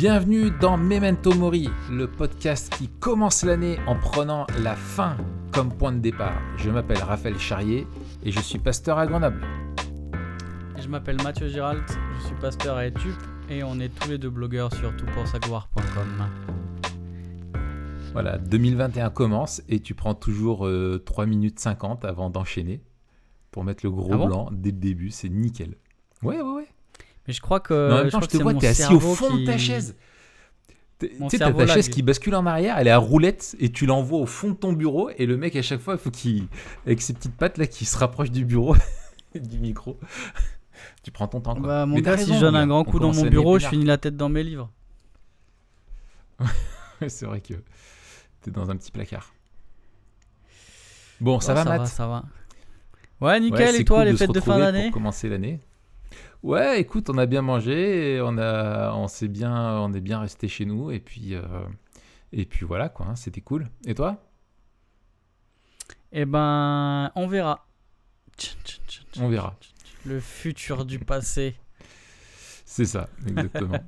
Bienvenue dans Memento Mori, le podcast qui commence l'année en prenant la fin comme point de départ. Je m'appelle Raphaël Charrier et je suis pasteur à Grenoble. Je m'appelle Mathieu Giralt, je suis pasteur à Etup et on est tous les deux blogueurs sur toutpoursagloire.com. Voilà, 2021 commence et tu prends toujours 3 minutes 50 avant d'enchaîner pour mettre le gros Ah bon? blanc dès le début, c'est nickel. Ouais, ouais, ouais. Mais je crois que. Mais en même je temps, je te vois, t'es assis au fond de ta chaise. Tu sais, t'as ta chaise qui bascule en arrière, elle est à roulette et tu l'envoies au fond de ton bureau et le mec à chaque fois, il faut qu'il, avec ses petites pattes là, qui se rapproche du bureau, du micro. tu prends ton temps. Quoi. Bah, mon Mais gars, si je donne un grand coup dans mon bureau, je finis la tête dans mes livres. c'est vrai que t'es dans un petit placard. Bon, ça va, ça Matt va, ça va. Ouais, nickel. et toi, cool les de fêtes de fin retrouver d'année? Pour commencer l'année. Ouais, écoute, on a bien mangé, et on a, on s'est bien, on est bien resté chez nous, et puis, euh, et puis voilà quoi, hein, c'était cool. Et toi? Eh ben, on verra. On verra. Le futur du passé. C'est ça, exactement.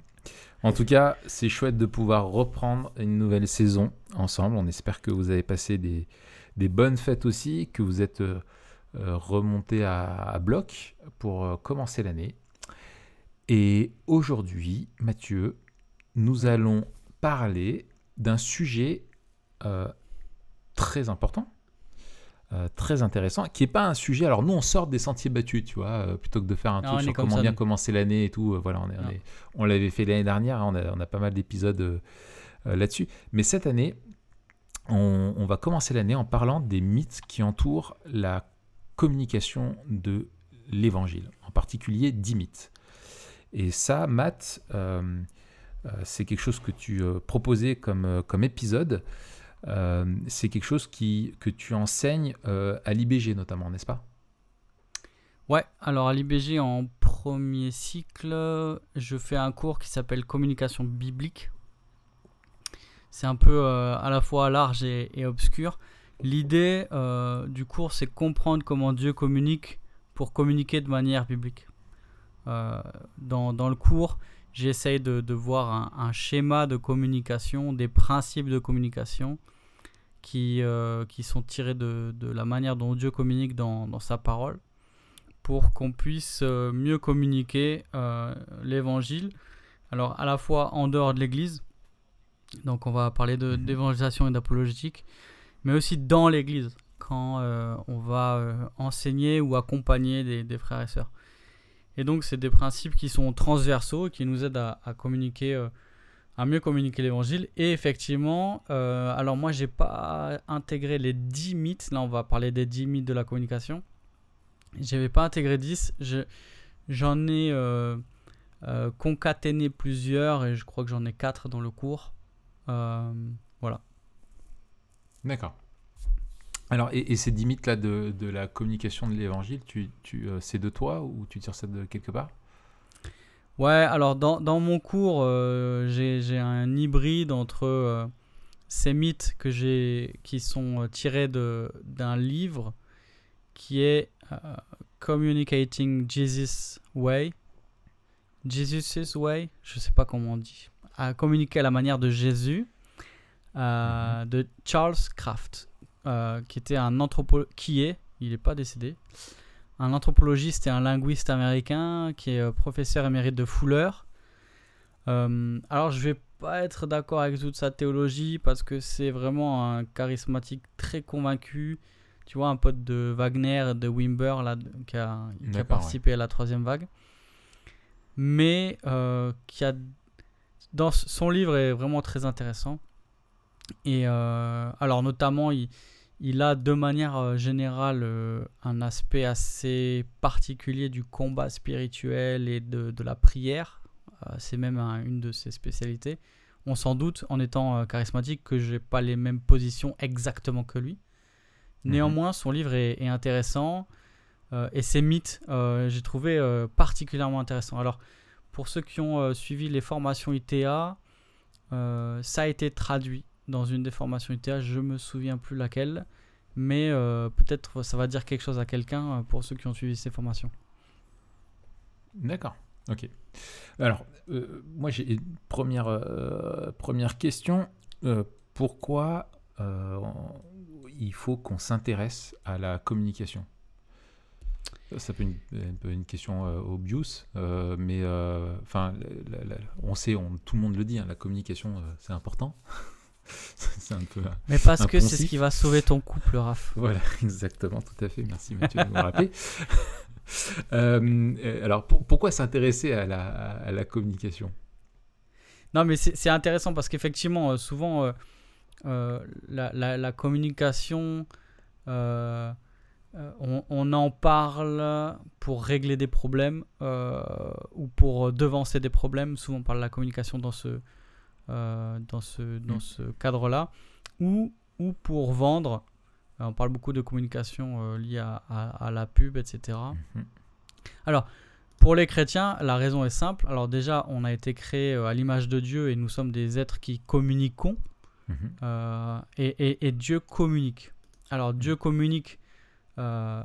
en tout cas, c'est chouette de pouvoir reprendre une nouvelle saison ensemble. On espère que vous avez passé des, des bonnes fêtes aussi, que vous êtes euh, remontés à, à bloc pour euh, commencer l'année. Et aujourd'hui, Mathieu, nous allons parler d'un sujet euh, très important, euh, très intéressant, qui n'est pas un sujet. Alors, nous, on sort des sentiers battus, tu vois, euh, plutôt que de faire un Ah, truc sur comme comment bien commencer l'année et tout. voilà, on, l'avait fait l'année dernière, hein, on, a, on a pas mal d'épisodes là-dessus. Mais cette année, on, on va commencer l'année en parlant des mythes qui entourent la communication de l'évangile, en particulier 10 mythes. Et ça, Matt, euh, euh, c'est quelque chose que tu euh, proposais comme, épisode. C'est quelque chose que tu enseignes à l'IBG notamment, n'est-ce pas? Ouais, alors à l'IBG en premier cycle, je fais un cours qui s'appelle communication biblique. C'est un peu à la fois large et, obscur. L'idée du cours, c'est comprendre comment Dieu communique pour communiquer de manière biblique. Euh, dans, dans le cours, j'essaye de, de voir un, un schéma de communication, des principes de communication qui, euh, qui sont tirés de, de la manière dont Dieu communique dans, dans sa parole pour qu'on puisse euh, mieux communiquer euh, l'évangile. Alors à la fois en dehors de l'église, donc on va parler Mhm. d'évangélisation et d'apologétique, mais aussi dans l'église, quand euh, on va enseigner ou accompagner des, des frères et sœurs. Et donc c'est des principes qui sont transversaux qui nous aident à, communiquer, euh, à mieux communiquer l'évangile. Et effectivement, euh, alors moi j'ai pas intégré les 10 mythes, là on va parler des 10 mythes de la communication. J'avais pas intégré 10. Je, j'en ai euh, concaténé plusieurs et je crois que j'en ai 4 dans le cours. Voilà. D'accord. Alors, et, et ces 10 mythes là de, de la communication de l'évangile, tu, tu, euh, c'est de toi ou tu tires ça de quelque part? Ouais, alors dans, dans mon cours, euh, j'ai, un hybride entre euh, ces mythes que j'ai, qui sont tirés d'un livre qui est Communicating Jesus Way. Jesus' Way, je sais pas comment on dit. À communiquer à la manière de Jésus, euh, de Charles Kraft, euh, qui était un anthropo qui est, il n'est pas décédé, un anthropologiste et un linguiste américain qui est euh, professeur émérite de Fuller. Euh, alors je vais pas être d'accord avec toute sa théologie parce que c'est vraiment un charismatique très convaincu. Tu vois, un pote de Wagner, de Wimber, là, qui a, qui a D'accord, participé à la troisième vague. Mais euh, qui a. Dans son livre est vraiment très intéressant. Et euh, alors, notamment, il, il a de manière euh, générale euh, un aspect assez particulier du combat spirituel et de, de la prière. Euh, c'est même un- une de ses spécialités. On s'en doute, en étant euh, charismatique, que je n'ai pas les mêmes positions exactement que lui. Mhm. Néanmoins, son livre est, est intéressant. et ses mythes, j'ai trouvé particulièrement intéressant. Alors, pour ceux qui ont suivi les formations ITA, ça a été traduit dans une des formations ITA, je me souviens plus laquelle, mais euh, peut-être ça va dire quelque chose à quelqu'un euh, pour ceux qui ont suivi ces formations. D'accord. Ok. Alors, euh, moi j'ai une première, première question. Pourquoi il faut qu'on s'intéresse à la communication? Ça, peut être une, un peu une question euh, obvious, mais enfin, on sait, tout le monde le dit, hein, la communication c'est important. c'est un peu. Mais parce que c'est ce qui va sauver ton couple, Raph. Voilà, exactement, tout à fait. Merci Mathieu de me rappeler. Euh, euh, alors, pour- pourquoi s'intéresser à la, à la communication? Non, mais c'est intéressant parce qu'effectivement, euh, souvent, euh, euh, la, la- la communication, on, on en parle pour régler des problèmes ou pour devancer des problèmes. Souvent, on parle de la communication dans ce, dans ce, dans Mm. ce cadre-là. Ou, ou pour vendre. Euh, On parle beaucoup de communication euh, liée à, à- à la pub, etc. Mhm. Pour les chrétiens, la raison est simple. Alors déjà, on a été créé euh, à l'image de Dieu et nous sommes des êtres qui communiquons. Mhm. euh, et, et- et Dieu communique. Alors Dieu communique euh,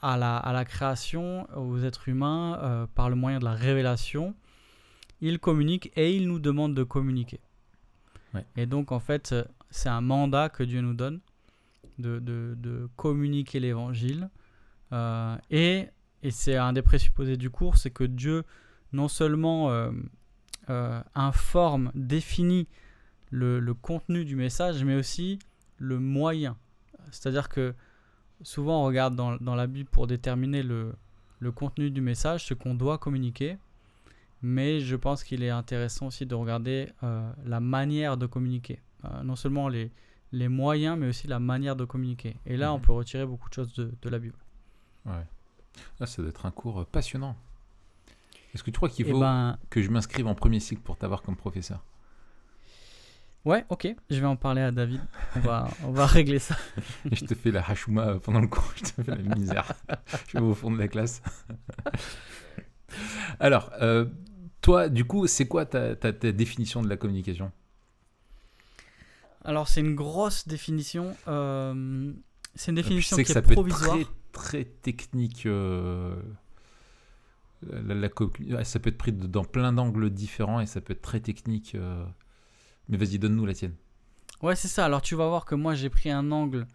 à, la, à la création, aux êtres humains, euh, par le moyen de la révélation. Il communique et il nous demande de communiquer. Ouais. Et donc en fait, euh, c'est un mandat que Dieu nous donne de, de- de communiquer l'évangile. Euh, et et c'est un des présupposés du cours, c'est que Dieu non seulement euh, euh, informe, définit le, le contenu du message, mais aussi le moyen. C'est-à-dire que souvent on regarde dans, dans la Bible pour déterminer le, le contenu du message, ce qu'on doit communiquer, mais je pense qu'il est intéressant aussi de regarder euh, la manière de communiquer. Euh, non seulement les, les moyens, mais aussi la manière de communiquer. Et là, on Mhm. peut retirer beaucoup de choses de, de la Bible. Ouais. Ah, ça doit être un cours euh, passionnant. Est-ce que tu crois qu'il faut ben, que je m'inscrive en premier cycle pour t'avoir comme professeur? Ouais, ok, je vais en parler à David. On va, on va régler ça. Je te fais la hashuma euh, pendant le cours, je te fais la misère. je vais au fond de la classe. Alors, euh, toi, du coup, c'est quoi ta, ta- ta définition de la communication? Alors, c'est une grosse définition. euh, c'est une Je définition qui que ça est peut provisoire. être très, très technique. euh, la- la ça peut être pris dans plein d'angles différents et ça peut être très technique. euh. Mais vas-y, donne-nous la tienne. Ouais, c'est ça. Alors, tu vas voir que moi, j'ai pris un angle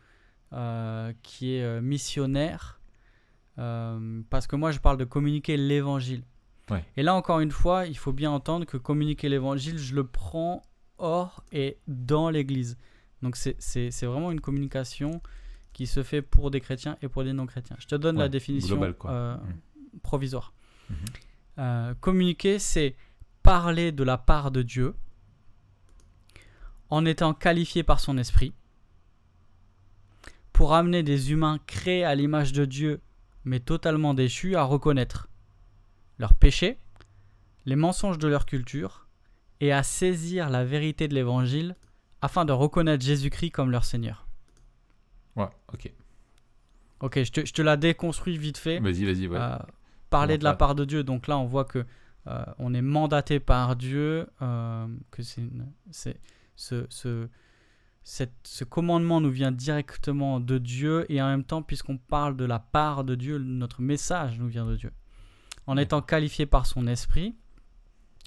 euh, qui est euh, missionnaire. euh, parce que moi, je parle de communiquer l'évangile. Ouais. Et là, encore une fois, il faut bien entendre que communiquer l'évangile, je le prends hors et dans l'église. Donc, c'est- vraiment une communication qui se fait pour des chrétiens et pour des non-chrétiens. Je te donne la définition global, euh, Mm. provisoire. Mhm. Euh, communiquer, c'est parler de la part de Dieu en étant qualifié par son esprit pour amener des humains créés à l'image de Dieu mais totalement déchus à reconnaître leurs péchés, les mensonges de leur culture et à saisir la vérité de l'évangile afin de reconnaître Jésus-Christ comme leur Seigneur. Ouais, ok. Ok, je te, je te la déconstruis vite fait. Vas-y, vas-y. Ouais. Euh, parler de la part de Dieu. Donc là, on voit que euh, on est mandaté par Dieu, euh, que c'est- ce, ce, cette- ce commandement nous vient directement de Dieu et en même temps, puisqu'on parle de la part de Dieu, notre message nous vient de Dieu. En étant qualifié par son esprit,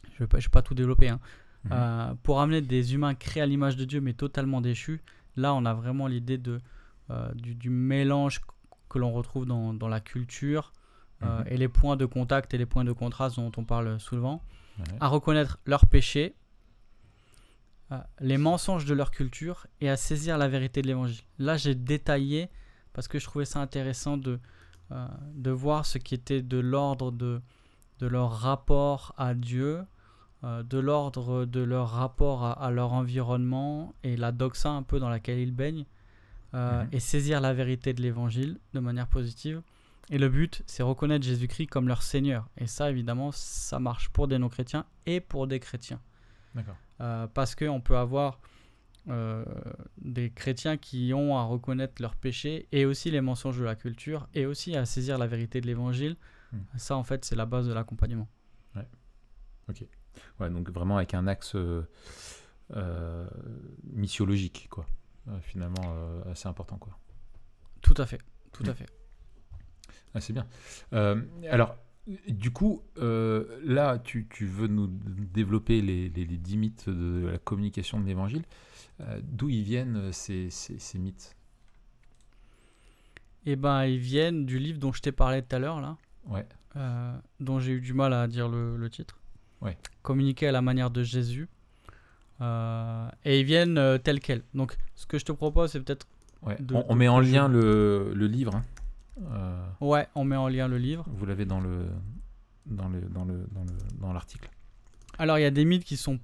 je ne vais, pas- je vais pas tout développer, hein, Mhm. euh, pour amener des humains créés à l'image de Dieu mais totalement déchus, là on a vraiment l'idée de, euh, du, du mélange que l'on retrouve dans, dans la culture euh, Mhm. et les points de contact et les points de contraste dont on parle souvent, Ouais. à reconnaître leurs péchés, les mensonges de leur culture et à saisir la vérité de l'évangile. Là j'ai détaillé parce que je trouvais ça intéressant de, euh, de voir ce qui était de l'ordre de, de leur rapport à Dieu, euh, de l'ordre de leur rapport à, à leur environnement et la doxa un peu dans laquelle ils baignent, euh, Mhm. et saisir la vérité de l'évangile de manière positive. Et le but, c'est reconnaître Jésus-Christ comme leur Seigneur. Et ça, évidemment, ça marche pour des non-chrétiens et pour des chrétiens. D'accord. Parce qu'on peut avoir euh, des chrétiens qui ont à reconnaître leurs péchés et aussi les mensonges de la culture et aussi à saisir la vérité de l'évangile. Hmm. Ça, en fait, c'est la base de l'accompagnement. Ouais, donc vraiment avec un axe euh, euh, missiologique, quoi. Euh, finalement, assez important, quoi. Tout à fait. Tout à Hmm. fait. Ah, c'est bien. Alors, du coup, euh, là, tu, tu veux nous développer les, les, les 10 mythes de la communication de l'évangile. Euh, D'où ils viennent euh, ces, ces, ces mythes Eh ben, ils viennent du livre dont je t'ai parlé tout à l'heure, là, Ouais, euh, dont j'ai eu du mal à dire le, le titre. Ouais. Communiquer à la manière de Jésus. Euh, et ils viennent euh, tels quels. Donc, ce que je te propose, c'est peut-être. ouais. De- on, met en lien le, le livre. hein. Ouais, on met en lien le livre. vous l'avez dans le dans le dans le dans le dans l'article. Alors, il y a des mythes qui sont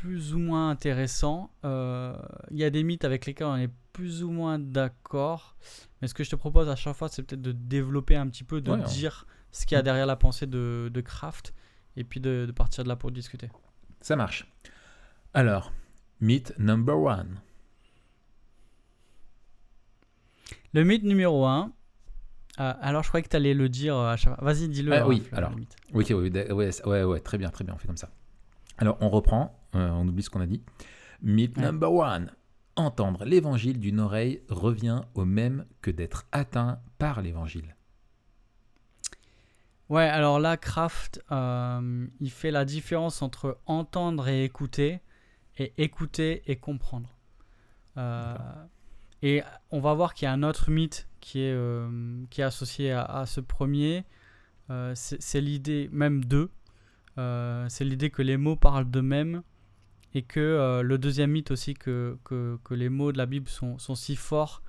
plus ou moins intéressants. Euh, Il y a des mythes avec lesquels on est plus ou moins d'accord. Mais ce que je te propose à chaque fois, c'est peut-être de développer un petit peu, de Ouais, on- dire ce qu'il y a derrière la pensée de, de Kraft, et puis de, de partir de là pour discuter. Ça marche. Alors, mythe number one. Le mythe numéro 1. alors, je croyais que tu allais le dire à chaque fois. Vas-y, dis-le. Ah hein, oui, alors. ouais, ouais, ouais, très bien, très bien, on fait comme ça. Alors, on reprend, euh, on oublie ce qu'on a dit. Mythe Ouais. number one. Entendre l'évangile d'une oreille revient au même que d'être atteint par l'évangile. Ouais, alors là, Kraft, euh, il fait la différence entre entendre et écouter, et écouter et comprendre. Euh, et on va voir qu'il y a un autre mythe qui est, euh, qui est associé à, à ce premier. C'est l'idée, même deux, c'est l'idée que les mots parlent d'eux-mêmes, et que euh, le deuxième mythe aussi, que, que, que les mots de la Bible sont, sont si forts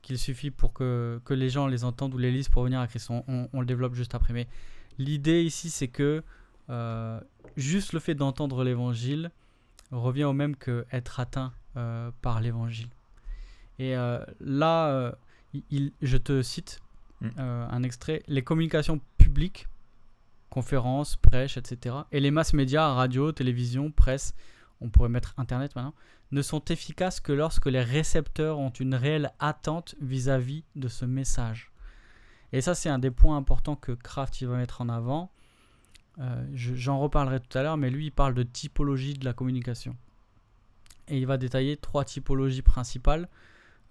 qu'il suffit pour que, que les gens les entendent ou les lisent pour venir à Christ. On, on- on le développe juste après. Mais l'idée ici, c'est que euh, juste le fait d'entendre l'évangile revient au même que être atteint euh, par l'évangile. Et euh, là, euh, il- je te cite Mm. euh, un extrait. Les communications publiques, conférences, prêches, etc., et les masses médias, radio, télévision, presse, on pourrait mettre Internet maintenant, ne sont efficaces que lorsque les récepteurs ont une réelle attente vis-à-vis de ce message. Et ça, c'est un des points importants que Kraft il va mettre en avant. Euh, je- J'en reparlerai tout à l'heure, mais lui, il parle de typologie de la communication. Et il va détailler trois typologies principales.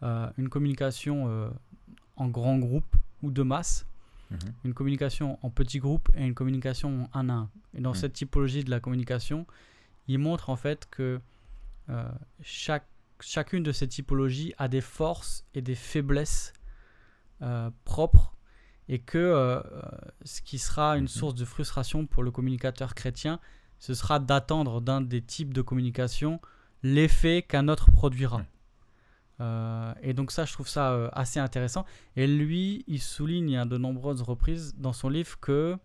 Euh, une communication euh, en grand groupe ou de masse, Mhm. une communication en petit groupe et une communication en un à un. Et dans Mhm. cette typologie de la communication, il montre en fait que euh, chaque, chacune de ces typologies a des forces et des faiblesses euh, propres et que euh, ce qui sera une Mhm. source de frustration pour le communicateur chrétien, ce sera d'attendre d'un des types de communication l'effet qu'un autre produira. Euh, et donc ça, je trouve ça euh, assez intéressant. Et lui, il souligne à de nombreuses reprises dans son livre que,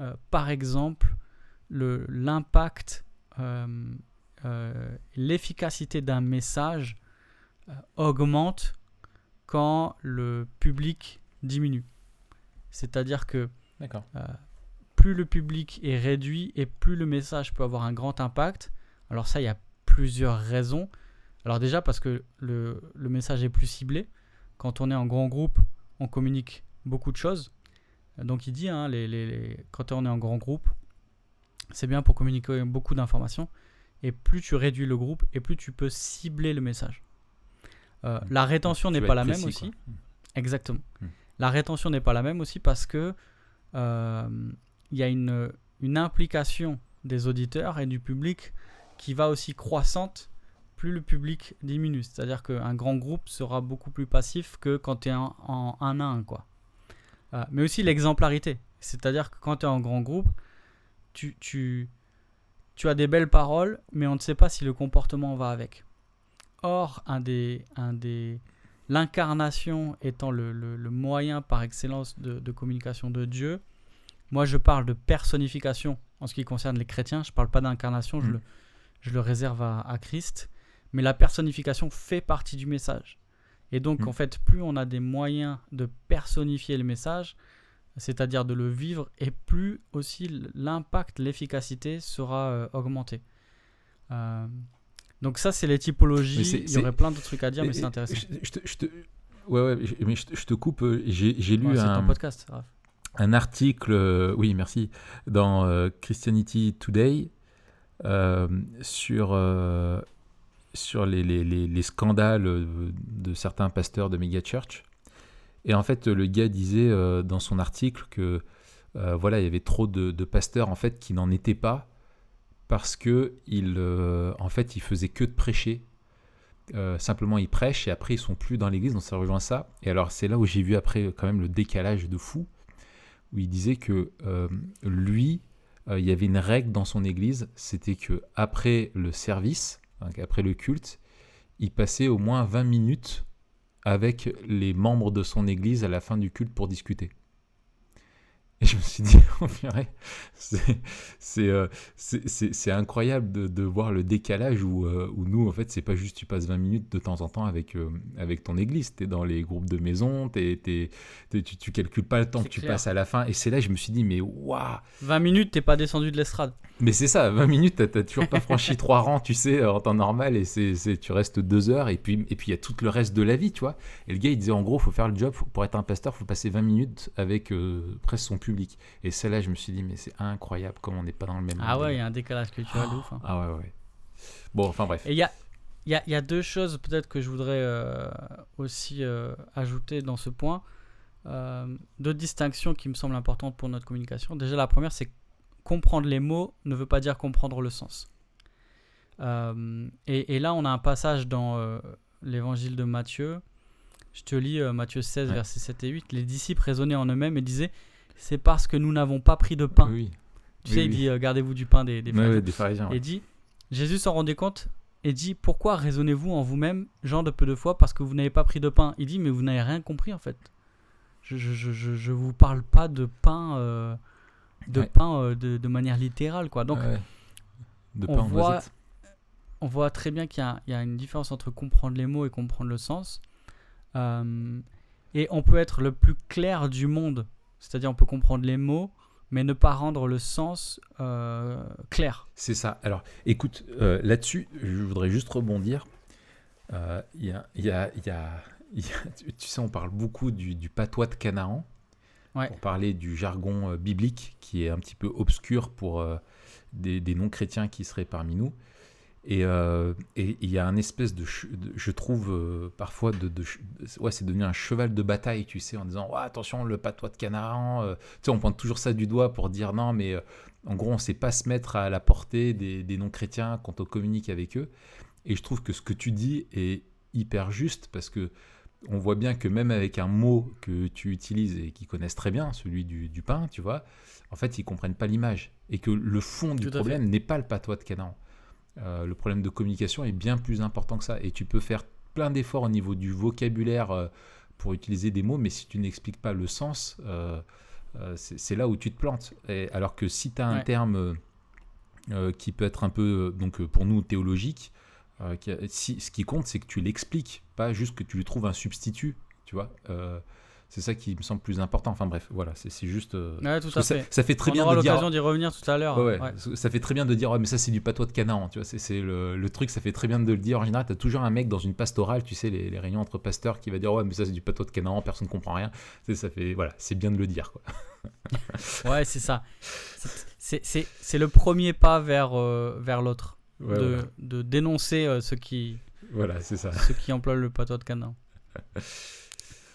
euh, par exemple, le- l'impact, l'efficacité d'un message augmente quand le public diminue. C'est-à-dire que plus le public est réduit et plus le message peut avoir un grand impact. Alors ça, il y a plusieurs raisons. Alors déjà parce que le, le message est plus ciblé. Quand on est en grand groupe, on communique beaucoup de choses. Donc il dit, hein, les, les- les- quand on est en grand groupe, c'est bien pour communiquer beaucoup d'informations. Et plus tu réduis le groupe, et plus tu peux cibler le message. Euh, la rétention n'est pas la même aussi. quoi. Exactement. Hmm. La rétention n'est pas la même aussi parce que euh, il y a une, une implication des auditeurs et du public qui va aussi croissante plus le public diminue. C'est-à-dire qu'un grand groupe sera beaucoup plus passif que quand tu es en, en un à un. Quoi. Euh, mais aussi l'exemplarité. C'est-à-dire que quand tu es en grand groupe, tu, tu, tu as des belles paroles, mais on ne sait pas si le comportement va avec. Or, un des, un des, l'incarnation étant le, le- le moyen par excellence de, de communication de Dieu, moi je parle de personnification en ce qui concerne les chrétiens, je ne parle pas d'incarnation, je, Mm. le, je le réserve à, à Christ, mais la personnification fait partie du message. Et donc Mm. en fait, plus on a des moyens de personnifier le message, c'est-à-dire de le vivre, et plus aussi l'impact, l'efficacité sera euh, augmenté. Euh, donc ça, c'est les typologies. Il y aurait plein d'autres trucs à dire, mais c'est intéressant. Je, te, je te- ouais, ouais, mais je, te- je te coupe. euh, J'ai lu Ouais, un, ton podcast, Raph. un article, euh, oui, merci, dans Christianity Today sur, sur les, les, les, les scandales euh, de certains pasteurs de méga church. Et en fait, le gars disait euh, dans son article que euh, voilà, il y avait trop de, pasteurs en fait qui n'en étaient pas parce que ils, en fait, ils faisaient que de prêcher. Simplement, ils prêchent et après, ils sont plus dans l'église, donc ça rejoint ça. Et alors, c'est là où j'ai vu après quand même le décalage de fou, où il disait que lui, il y avait une règle dans son église, c'était que après le service, après le culte, il passait au moins 20 minutes avec les membres de son église à la fin du culte pour discuter. Et je me suis dit, c'est, c'est, euh, c'est, incroyable de, de voir le décalage où, euh, où nous, en fait, c'est pas juste tu passes 20 minutes de temps en temps avec, euh, avec ton église. Tu es dans les groupes de maison, t'es, t'es- t'es- tu, tu calcules pas le temps que tu passes à la fin. Et c'est là que je me suis dit, mais waouh 20 minutes, t'es pas descendu de l'estrade. mais c'est ça, 20 minutes, t'as, toujours pas franchi trois rangs, tu sais, en temps normal, et c'est, c'est- tu restes deux heures, et puis et puis il y a tout le reste de la vie, tu vois. Et le gars, il disait, en gros, faut faire le job, faut- pour être un pasteur, faut passer 20 minutes avec euh, presque son public. Et celle-là, je me suis dit, mais c'est incroyable comme on n'est pas dans le même Ah ouais, il y a un décalage culturel de ouf. hein. Ah ouais, ouais. Bon, enfin bref. Et il y a, y, a, y a deux choses peut-être que je voudrais euh, aussi euh, ajouter dans ce point. Euh, deux distinctions qui me semblent importantes pour notre communication. Déjà, la première, c'est comprendre les mots ne veut pas dire comprendre le sens. Et, et là, on a un passage dans l'évangile de Matthieu. Je te lis Matthieu 16, Ouais. versets 7 et 8. Les disciples raisonnaient en eux-mêmes et disaient C'est parce que nous n'avons pas pris de pain. Oui, Tu oui, sais, il dit euh, Gardez-vous du pain des, des pharisiens. ouais, des pharisiens. ouais. Et dit, Jésus s'en rendait compte et dit, pourquoi raisonnez-vous en vous-même, gens de peu de foi, parce que vous n'avez pas pris de pain? Il dit, mais vous n'avez rien compris en fait. Je je, je, je, je vous parle pas de pain, euh, de, Ouais. pain euh, de, de manière littérale. quoi. Donc. De on pain voit- on voit très bien qu'il y, y a une différence entre comprendre les mots et comprendre le sens. Et on peut être le plus clair du monde, c'est-à-dire on peut comprendre les mots, mais ne pas rendre le sens euh, clair. C'est ça. Alors, écoute, euh, là-dessus, je voudrais juste rebondir. Euh, Il y, a, il y, a, il y, a, il y a- tu sais, on parle beaucoup du, du patois de Canaan, Ouais. pour parler du jargon biblique qui est un petit peu obscur pour des, des non-chrétiens qui seraient parmi nous. Et euh, et il y a un espèce de, je trouve euh, parfois de, ouais, c'est devenu un cheval de bataille, tu sais, en disant ouais, attention le patois de Canaan. euh, tu sais, on pointe toujours ça du doigt pour dire non, mais euh, en gros, on ne sait pas se mettre à la portée des, des non-chrétiens quand on communique avec eux. Et je trouve que ce que tu dis est hyper juste parce que on voit bien que même avec un mot que tu utilises et qu'ils connaissent très bien, celui du, du pain, tu vois, en fait, ils comprennent pas l'image. Et que le fond du problème n'est pas le patois de Canaan. Euh, le problème de communication est bien plus important que ça. Et tu peux faire plein d'efforts au niveau du vocabulaire euh, pour utiliser des mots, mais si tu n'expliques pas le sens, euh, c'est là où tu te plantes. Et alors que si tu as un Ouais. terme qui peut être un peu, donc pour nous, théologique, qui a- si, ce qui compte, c'est que tu l'expliques, pas juste que tu lui trouves un substitut, tu vois. C'est ça qui me semble plus important. Enfin bref, voilà, c'est juste... euh, Ouais, tout à ça, fait. ça fait très on bien aura de dire... l'occasion d'y revenir tout à l'heure. Ouais, ouais. Ça fait très bien de dire, oh, mais ça c'est du patois de Canaan, tu vois, c'est- le, le truc, ça fait très bien de le dire. En général, tu as toujours un mec dans une pastorale, tu sais, les, les réunions entre pasteurs qui va dire, ouais, mais ça c'est du patois de Canaan, personne ne comprend rien. Ça fait, voilà, c'est bien de le dire, quoi. Ouais, c'est ça. C'est- le premier pas vers, euh, vers l'autre. De dénoncer euh, ceux, qui, Voilà, c'est ça. ceux qui emploient le patois de Canaan.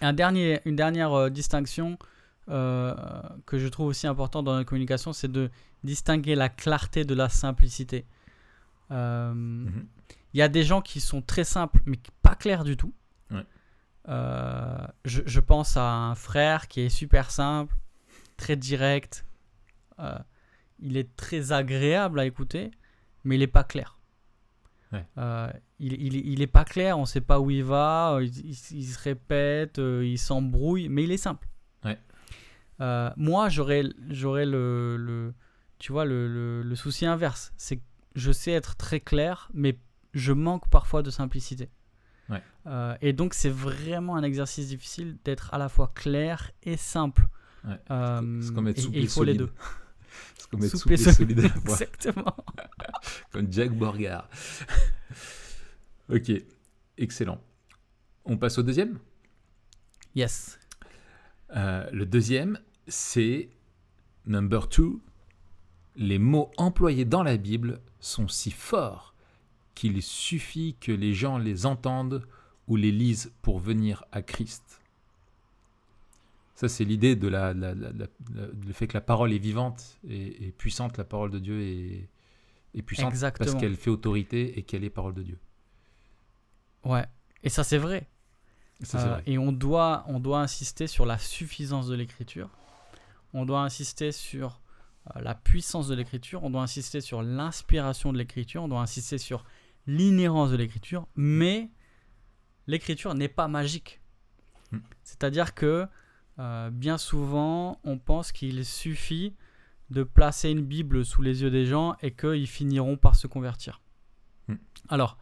Un dernier, une dernière euh, distinction euh, que je trouve aussi importante dans la communication, c'est de distinguer la clarté de la simplicité. Euh, Mhm. Il y a des gens qui sont très simples, mais pas clairs du tout. Ouais. Je, je pense à un frère qui est super simple, très direct. Il est très agréable à écouter, mais il n'est pas clair. Ouais. Euh, il, il, il est pas clair, on ne sait pas où il va, euh, il, se répète, euh, il s'embrouille, mais il est simple. Ouais. Euh, moi, j'aurais j'aurais le, le, tu vois, le, le, le souci inverse. C'est que je sais être très clair, mais je manque parfois de simplicité. Ouais. Euh, et donc, c'est vraiment un exercice difficile d'être à la fois clair et simple. Ouais. Euh, et- il faut les deux. C'est comme être Souple et Exactement. comme Jack Borgard. ok, excellent. On passe au deuxième? Yes. Euh, le deuxième, c'est number two. Les mots employés dans la Bible sont si forts qu'il suffit que les gens les entendent ou les lisent pour venir à Christ. Ça, c'est l'idée de la, la- le fait que la parole est vivante et, et puissante. La parole de Dieu est, est puissante Exactement. parce qu'elle fait autorité et qu'elle est parole de Dieu. Ouais. Et ça, c'est vrai. Ça, c'est Euh, vrai. Et on doit, on doit insister sur la suffisance de l'écriture. On doit insister sur euh, la puissance de l'écriture. On doit insister sur l'inspiration de l'écriture. On doit insister sur l'inhérence de l'écriture. Mais l'écriture n'est pas magique. Mm. C'est-à-dire que euh, bien souvent, on pense qu'il suffit de placer une Bible sous les yeux des gens et qu'ils finiront par se convertir. Mm. Alors,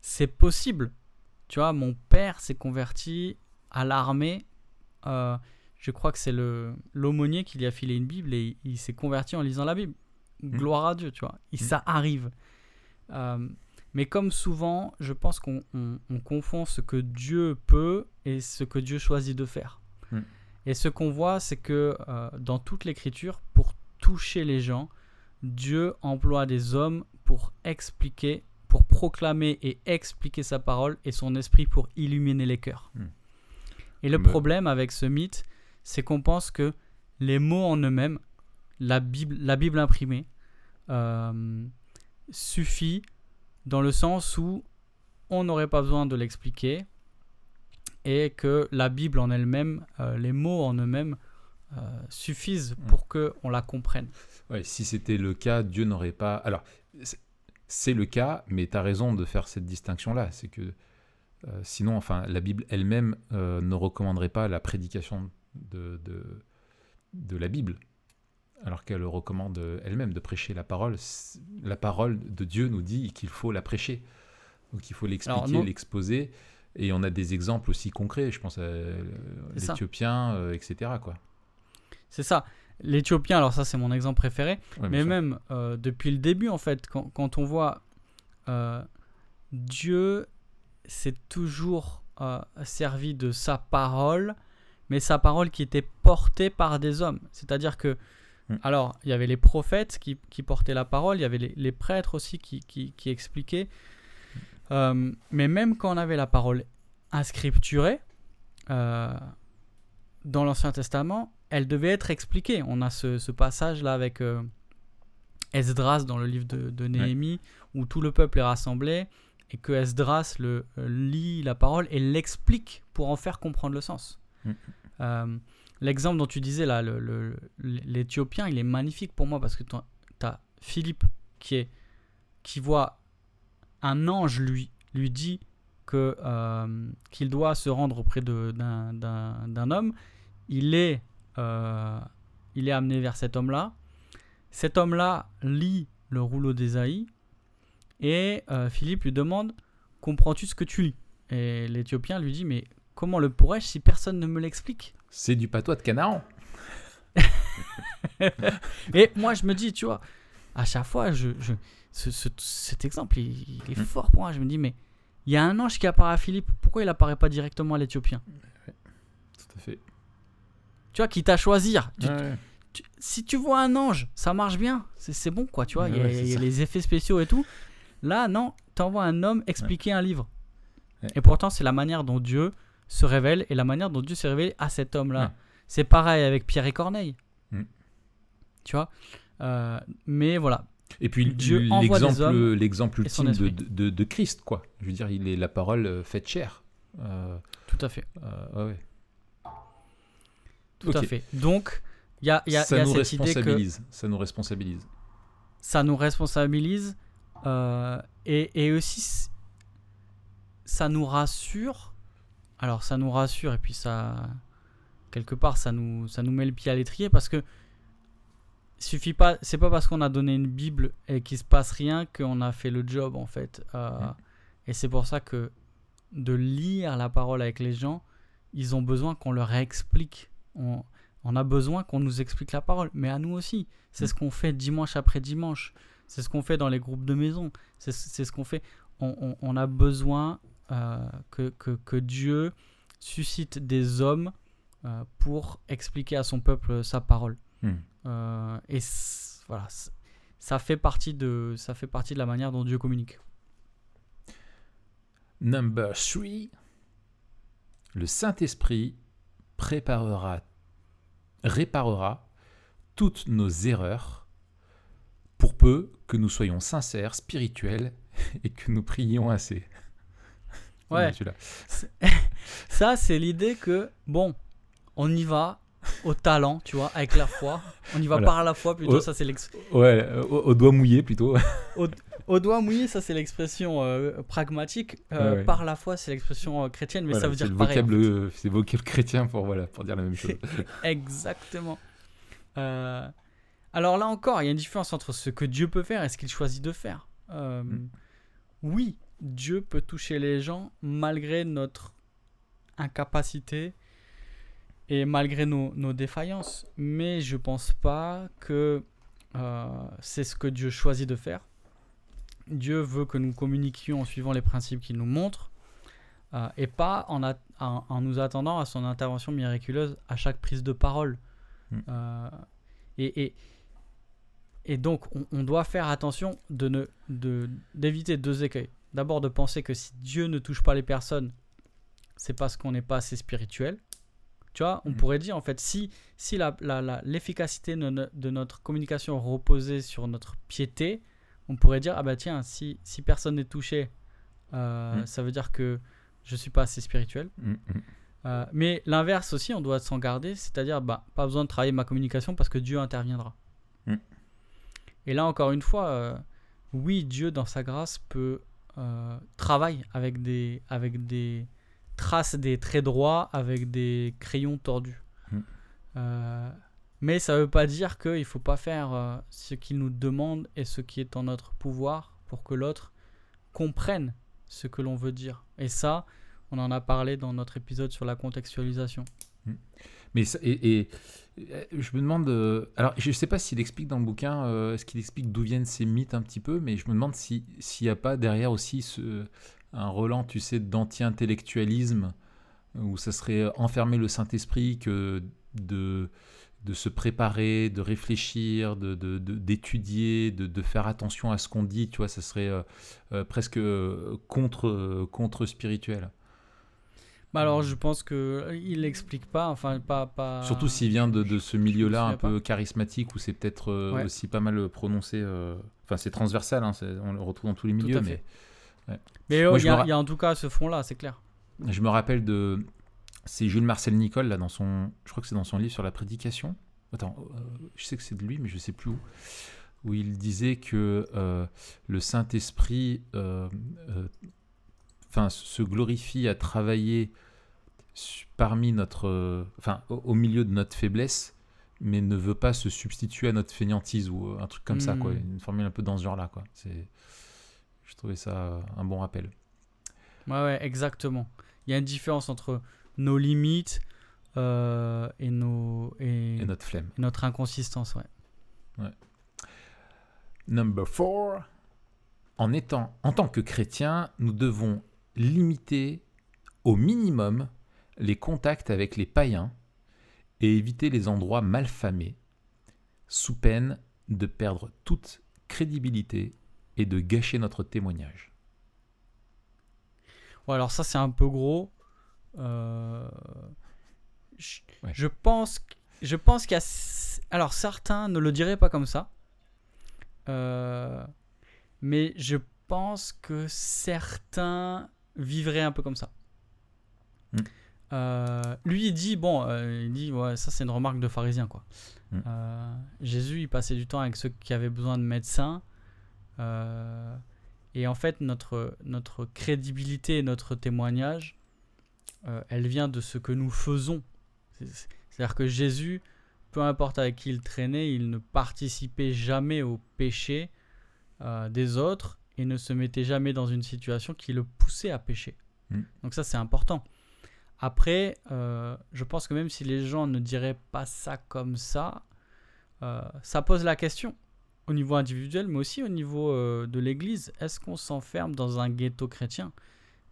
c'est possible. Tu vois, mon père s'est converti à l'armée. euh, je crois que c'est le l'aumônier qui lui a filé une Bible et il, il s'est converti en lisant la Bible. Gloire à Dieu, tu vois. Et Mm. ça arrive. Euh, mais comme souvent, je pense qu'on on- on confond ce que Dieu peut et ce que Dieu choisit de faire. Et ce qu'on voit, c'est que euh, dans toute l'écriture, pour toucher les gens, Dieu emploie des hommes pour expliquer, pour proclamer et expliquer sa parole et son esprit pour illuminer les cœurs. Mm. Et le problème avec ce mythe, c'est qu'on pense que les mots en eux-mêmes, la Bible, la Bible imprimée, euh, suffit dans le sens où on n'aurait pas besoin de l'expliquer et que la Bible en elle-même, euh, les mots en eux-mêmes euh, suffisent pour que on la comprenne. Ouais, si c'était le cas, Dieu n'aurait pas. Alors, c'est- le cas, mais tu as raison de faire cette distinction-là. C'est que euh, sinon, enfin, la Bible elle-même ne recommanderait pas la prédication de, de, de la Bible, alors qu'elle recommande elle-même de prêcher la parole. La parole de Dieu nous dit qu'il faut la prêcher. Donc il faut l'expliquer, l'exposer. Et on a des exemples aussi concrets, je pense à euh, l'Éthiopien, euh, etc. Quoi. C'est ça. L'Éthiopien, alors ça c'est mon exemple préféré, Ouais, mais même euh, depuis le début en fait, quand, quand on voit euh, Dieu s'est toujours euh, servi de sa parole, mais sa parole qui était portée par des hommes. C'est-à-dire que, Mm. alors, il y avait les prophètes qui, qui portaient la parole, il y avait les, les prêtres aussi qui, qui, qui expliquaient. Euh, mais même quand on avait la parole inscripturée, euh, dans l'Ancien Testament, elle devait être expliquée. On a ce, ce passage-là avec euh, Esdras dans le livre de, de Néhémie, où tout le peuple est rassemblé et que Esdras le, euh, lit la parole et l'explique pour en faire comprendre le sens. Mm. Euh, L'exemple dont tu disais là, le- le- l'Éthiopien, il est magnifique pour moi parce que tu as Philippe qui, est, qui voit un ange lui, lui dit que, euh, qu'il doit se rendre auprès de- d'un- d'un d'un homme. Il est, euh, il est amené vers cet homme-là. Cet homme-là lit le rouleau d'Ésaïe et euh, Philippe lui demande Comprends-tu ce que tu lis? Et l'Éthiopien lui dit Mais comment le pourrais-je si personne ne me l'explique? C'est du patois de Canaan. Et moi, je me dis, tu vois, à chaque fois, je, je- ce- ce- cet exemple, il, il est Mm. fort pour moi. Je me dis, mais il y a un ange qui apparaît à Philippe, pourquoi il apparaît pas directement à l'Éthiopien Tout à fait. Tu vois, qui t'a choisi. Tu- Ouais. tu- si tu vois un ange, ça marche bien, c'est bon, quoi, tu vois, il y a, Ouais, y les effets spéciaux et tout. Là, non, t'envoies un homme expliquer un livre. Et pourtant, c'est la manière dont Dieu se révèle et la manière dont Dieu s'est révélé à cet homme-là. C'est pareil avec Pierre et Corneille. Mm. Tu vois Euh, Mais voilà, Et puis Dieu l'exemple, ultime de, esprit. de, de Christ, quoi. Je veux dire, il est la parole euh, faite chair. Euh, tout à fait. euh, ouais. Tout à fait. Donc, il y a, y a- ça y a nous cette idée que responsabilise. Ça nous responsabilise. ça nous responsabilise euh, et, et aussi ça nous rassure. Alors, ça nous rassure et puis ça, quelque part, ça nous, ça nous met le pied à l'étrier parce que suffit pas, c'est pas parce qu'on a donné une Bible et qu'il se passe rien qu'on a fait le job en fait. Euh, Mm. Et c'est pour ça que de lire la parole avec les gens, ils ont besoin qu'on leur explique. On, on a besoin qu'on nous explique la parole, mais à nous aussi. C'est Mm. ce qu'on fait dimanche après dimanche. C'est ce qu'on fait dans les groupes de maison. C'est c'est ce qu'on fait. On, on- on a besoin euh, que, que- que Dieu suscite des hommes euh, pour expliquer à son peuple sa parole. Hmm. Euh, et voilà, ça fait partie de ça fait partie de la manière dont Dieu communique. Number 3. Le Saint-Esprit préparera réparera toutes nos erreurs pour peu que nous soyons sincères, spirituels et que nous prions assez. Ouais. Ça, c'est l'idée que, bon, on y va au talent, tu vois, avec la foi. On y va par la foi, plutôt, ça c'est l'expression. Ouais, au, doigt mouillé plutôt. au, doigt mouillé, ça c'est l'expression euh, pragmatique. Euh, par la foi, c'est l'expression euh, chrétienne, mais ça veut dire le pareil. Vocable, C'est le vocable chrétien pour, voilà, pour dire la même chose. Exactement. alors là encore, il y a une différence entre ce que Dieu peut faire et ce qu'il choisit de faire. Mm. Oui, Dieu peut toucher les gens malgré notre incapacité et malgré nos, défaillances. Mais je pense pas que euh, c'est ce que Dieu choisit de faire. Dieu veut que nous communiquions en suivant les principes qu'il nous montre euh, et pas en, en, nous attendant à son intervention miraculeuse à chaque prise de parole. Hmm. Euh, et, et, donc, on, doit faire attention de d'éviter de, deux écueils. D'abord, de penser que si Dieu ne touche pas les personnes, c'est parce qu'on n'est pas assez spirituel. Tu vois, on mm. pourrait dire en fait, si, si l'efficacité la, la, de notre communication reposait sur notre piété, on pourrait dire, ah bah tiens, si, si personne n'est touché, euh, mm. ça veut dire que je suis pas assez spirituel. Mm, euh, mais l'inverse aussi, on doit s'en garder, c'est-à-dire, bah, pas besoin de travailler ma communication parce que Dieu interviendra. Et là, encore une fois, euh, oui, Dieu, dans sa grâce, peut travailler avec des, avec des, trace des traits droits avec des crayons tordus. Hmm. Euh, mais ça ne veut pas dire qu'il ne faut pas faire euh, ce qu'il nous demande et ce qui est en notre pouvoir pour que l'autre comprenne ce que l'on veut dire. Et ça, on en a parlé dans notre épisode sur la contextualisation. Hmm. Mais et, je me demande, euh, alors je ne sais pas s'il explique dans le bouquin, est-ce qu'il explique d'où viennent ces mythes un petit peu, mais je me demande s'il n'y a pas derrière aussi ce, un Roland, tu sais, d'anti-intellectualisme, où ça serait enfermer le Saint-Esprit que de, de se préparer, de réfléchir, d'étudier, de, de, de, faire attention à ce qu'on dit, tu vois, ça serait euh, euh, presque euh, contre, contre spirituel. Bah alors je pense que il l'explique pas, enfin pas pas. Surtout s'il vient de, de ce milieu-là un peu charismatique où c'est peut-être aussi pas mal prononcé. Enfin c'est transversal, hein, on le retrouve dans tous les milieux, mais mais oh, il y, a en tout cas ce fond-là, c'est clair. Je me rappelle de. C'est Jules Marcel Nicole, là, dans son. Je crois que c'est dans son livre sur la prédication. Attends, euh, je sais que c'est de lui, mais je sais plus où. Où il disait que euh, le Saint-Esprit euh, enfin, se glorifie à travailler parmi notre. Enfin, au, milieu de notre faiblesse, mais ne veut pas se substituer à notre fainéantise ou un truc comme ça, quoi. Hmm. Une formule un peu dans ce genre-là, quoi. C'est. Je trouvais ça euh, un bon rappel. Ouais, ouais, exactement. Il y a une différence entre nos limites euh, et, nos, et, notre flemme. Et notre inconsistance, ouais. ouais. Number four. En, étant, en tant que chrétien, nous devons limiter au minimum les contacts avec les païens et éviter les endroits malfamés, sous peine de perdre toute crédibilité et de gâcher notre témoignage. Ouais, alors ça c'est un peu gros. Euh, je, pense, je pense qu'il y a. Alors certains ne le diraient pas comme ça, euh, mais je pense que certains vivraient un peu comme ça. Hmm. Euh, lui il dit bon, il dit ouais ça c'est une remarque de pharisien quoi. Hmm. Jésus il passait du temps avec ceux qui avaient besoin de médecins euh, et en fait, notre, notre crédibilité et notre témoignage, euh, elle vient de ce que nous faisons. C'est-à-dire que Jésus, peu importe avec qui il traînait, il ne participait jamais au péché euh, des autres et ne se mettait jamais dans une situation qui le poussait à pécher. Mm. Donc ça, c'est important. Après, je pense que même si les gens ne diraient pas ça comme ça, ça pose la question au niveau individuel, mais aussi au niveau euh, de l'Église. Est-ce qu'on s'enferme dans un ghetto chrétien?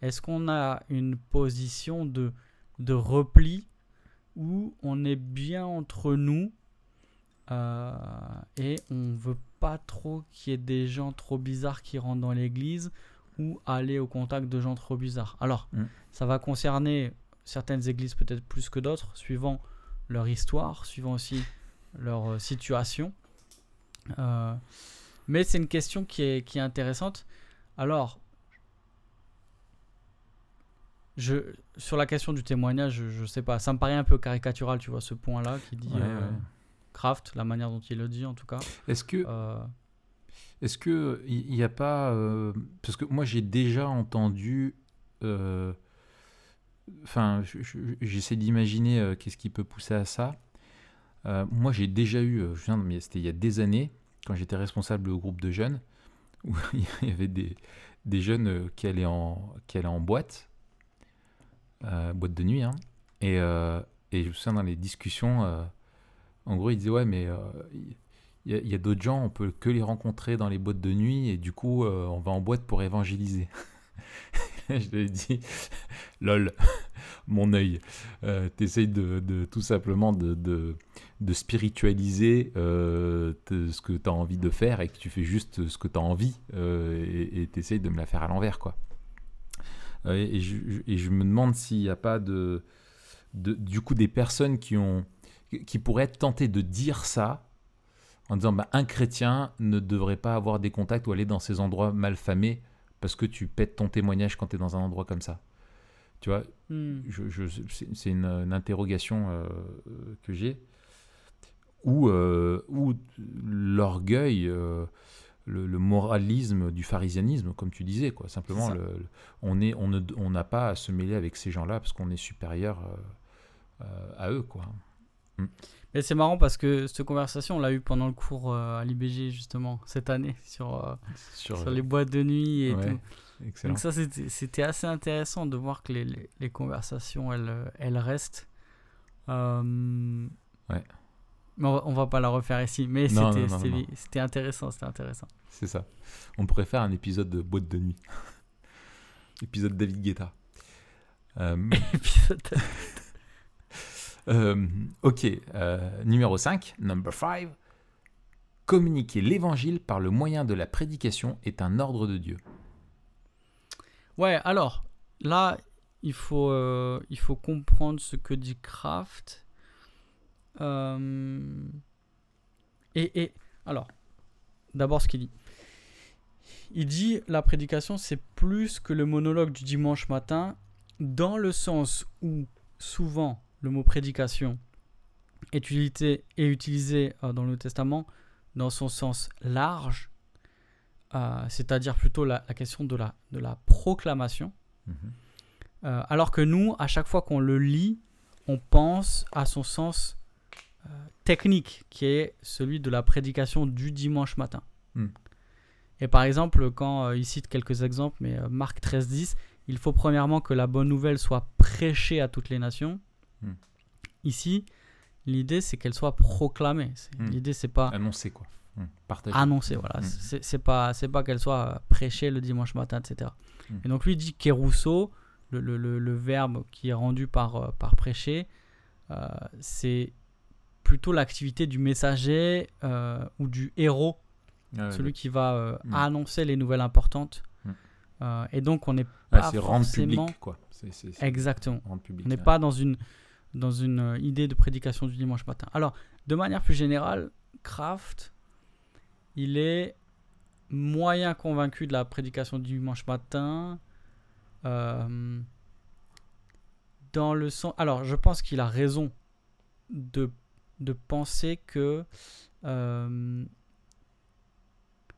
Est-ce qu'on a une position de, de repli où on est bien entre nous euh, et on veut pas trop qu'il y ait des gens trop bizarres qui rentrent dans l'Église ou aller au contact de gens trop bizarres? Alors, mm. ça va concerner certaines églises peut-être plus que d'autres, suivant leur histoire, suivant aussi leur euh, situation. Euh, mais c'est une question qui est, qui est intéressante. Alors, je, sur la question du témoignage, je, je sais pas, ça me paraît un peu caricatural, tu vois, ce point-là qui dit Ouais, euh, ouais. Kraft, la manière dont il le dit en tout cas. Est-ce que Euh, Est-ce que il n'y a pas euh, parce que moi j'ai déjà entendu enfin je- je- j'essaie d'imaginer qu'est-ce qui peut pousser à ça. Moi j'ai déjà eu je viens de- mais c'était il y a des années quand j'étais responsable au groupe de jeunes où il y avait des, des jeunes euh, qui allaient en qui en boîte euh, boîte de nuit hein, et euh, et je me souviens dans les discussions en gros ils disaient ouais mais il- y a, a d'autres gens, on peut que les rencontrer dans les boîtes de nuit et du coup, on va en boîte pour évangéliser. je lui ai dit, lol, mon œil. Euh, T'essayes de, tout simplement de, spiritualiser euh, ce que tu as envie de faire et que tu fais juste ce que tu as envie euh, et t'essayes de me la faire à l'envers, quoi. Euh, et, je, me demande s'il n'y a pas de, du coup, des personnes qui ont qui pourraient être tentées de dire ça en disant bah, un chrétien ne devrait pas avoir des contacts ou aller dans ces endroits mal famés parce que tu pètes ton témoignage quand tu es dans un endroit comme ça. Tu vois, hmm. je, je- c'est une, une interrogation euh, que j'ai. Ou, euh, ou l'orgueil, euh, le, le moralisme du pharisianisme, comme tu disais, quoi. Simplement, le, le- on est- on ne- on n'a pas à se mêler avec ces gens-là parce qu'on est supérieur euh, euh, à eux, quoi. Mais c'est marrant parce que cette conversation, on l'a eu pendant le cours euh, à l'IBG justement cette année sur, euh, Sur, sur les boîtes de nuit et ouais, tout. excellent. Donc ça, c'était c'était assez intéressant de voir que les, les, les conversations, elles, euh, elles restent. Euh, Ouais. Mais on va, on va pas la refaire ici. Mais c'était intéressant, c'était intéressant. C'est ça. On pourrait faire un épisode de boîte de nuit. épisode David Guetta. Euh, Épisode- euh, ok, euh, numéro 5, number 5. Communiquer l'évangile par le moyen de la prédication est un ordre de Dieu. ouais, alors, là, il faut, euh, il faut comprendre ce que dit Kraft. Et, et, alors, d'abord ce qu'il dit. Il dit la prédication, c'est plus que le monologue du dimanche matin, dans le sens où souvent le mot prédication est utilisé, est utilisé euh, dans le Testament dans son sens large, euh, c'est-à-dire plutôt la, la question de la, de la proclamation. Euh, alors que nous, à chaque fois qu'on le lit, on pense à son sens euh, technique, qui est celui de la prédication du dimanche matin. Hmm. Et par exemple, quand il cite quelques exemples, mais Marc 13, 10, il faut premièrement que la bonne nouvelle soit prêchée à toutes les nations. Hmm. Ici, l'idée c'est qu'elle soit proclamée. Hmm. L'idée c'est pas Annoncer quoi. Hmm, Partager. annoncée, voilà. Mm. C'est pas, c'est pas qu'elle soit prêchée le dimanche matin, etc. Mm. Et donc lui dit kérousseau, le, le, le, le verbe qui est rendu par, euh, par prêcher, euh, c'est plutôt l'activité du messager euh, ou du héros, ouais, celui qui va euh, Mm. annoncer les nouvelles importantes. Mm. Euh, et donc on n'est ouais, pas rendre forcément- public quoi. Exactement. rendre public. On n'est ouais. pas dans une, dans une euh, idée de prédication du dimanche matin. Alors, de manière plus générale, Kraft, il est moyen convaincu de la prédication du dimanche matin. euh, dans le sens. Alors, je pense qu'il a raison de, de penser que. euh,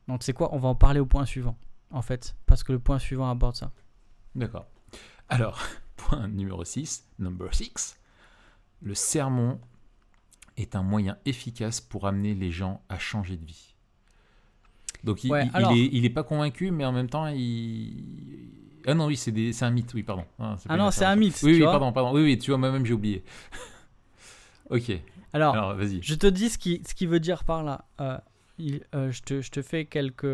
non, tu quoi On va en parler au point suivant, en fait, parce que le point suivant aborde ça. D'accord. Alors, point numéro 6, number 6. Le sermon est un moyen efficace pour amener les gens à changer de vie. Donc, il, Ouais, il- il alors- est, il est pas convaincu, mais en même temps, il. Ah non, oui, c'est des- un mythe, oui, pardon. Ah, Ah non, c'est un mythe, Oui, tu oui, vois. pardon, pardon. Oui, oui, tu vois, moi-même, j'ai oublié. ok, Alors, alors vas-y. Je te dis ce qui, ce qui veut dire par là. Euh, euh, je, te, je te fais quelques,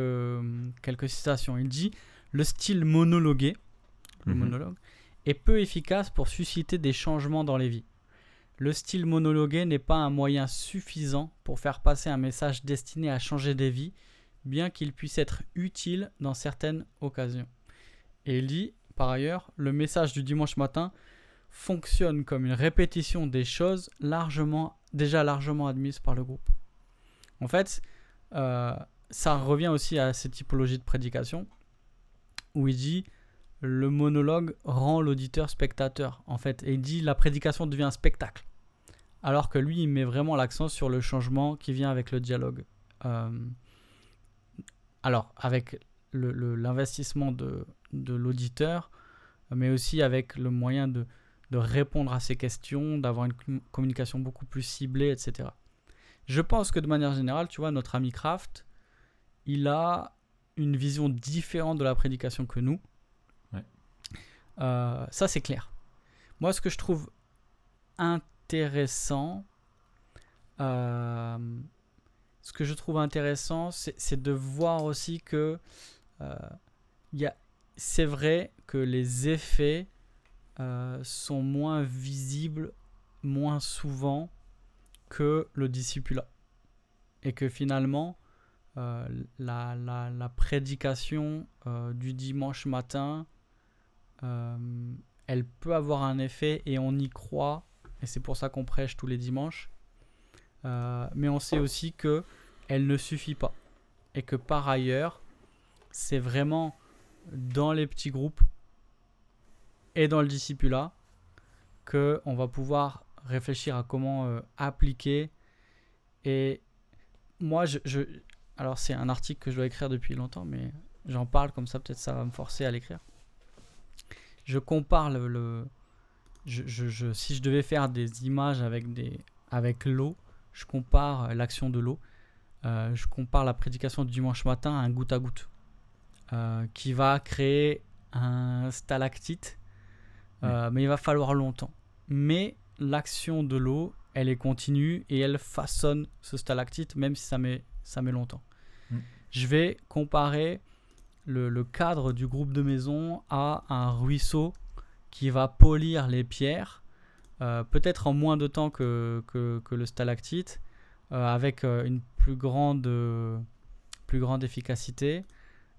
quelques citations. Il dit Le style monologué, le Mhm. monologue, est peu efficace pour susciter des changements dans les vies. Le style monologué n'est pas un moyen suffisant pour faire passer un message destiné à changer des vies, bien qu'il puisse être utile dans certaines occasions. Et il dit, par ailleurs, le message du dimanche matin fonctionne comme une répétition des choses largement, déjà largement admises par le groupe. En fait, euh, ça revient aussi à cette typologie de prédication où il dit le monologue rend l'auditeur spectateur, en fait, et il dit la prédication devient un spectacle. Alors que lui, il met vraiment l'accent sur le changement qui vient avec le dialogue. Euh, alors, avec l'investissement de, de l'auditeur, mais aussi avec le moyen de, de répondre à ces questions, d'avoir une communication beaucoup plus ciblée, etc. Je pense que de manière générale, tu vois, notre ami Kraft, il a une vision différente de la prédication que nous. Euh, ça, c'est clair. Moi, ce que je trouve intéressant, euh, ce que je trouve intéressant, c'est de voir aussi que euh, c'est vrai que les effets euh, sont moins visibles moins souvent que le discipulat. Et que finalement, euh, la, la, prédication du dimanche matin, elle peut avoir un effet et on y croit. Et c'est pour ça qu'on prêche tous les dimanches. mais on sait aussi que elle ne suffit pas. Et que par ailleurs, c'est vraiment dans les petits groupes et dans le discipulat que on va pouvoir réfléchir à comment euh, appliquer. Et moi, je, je alors c'est un article que je dois écrire depuis longtemps, mais j'en parle comme ça, peut-être ça va me forcer à l'écrire. Je compare le, je, je, si je devais faire des images avec des avec l'eau, je compare l'action de l'eau. Euh, je compare la prédication du dimanche matin à un goutte à goutte euh, qui va créer un stalactite euh, mais il va falloir longtemps. Mais l'action de l'eau, elle est continue et elle façonne ce stalactite, même si ça met, ça met longtemps. Mm. Je vais comparer le, le, cadre du groupe de maison à un ruisseau qui va polir les pierres, euh, peut-être en moins de temps que, que, que le stalactite, euh, avec une plus grande, plus grande efficacité,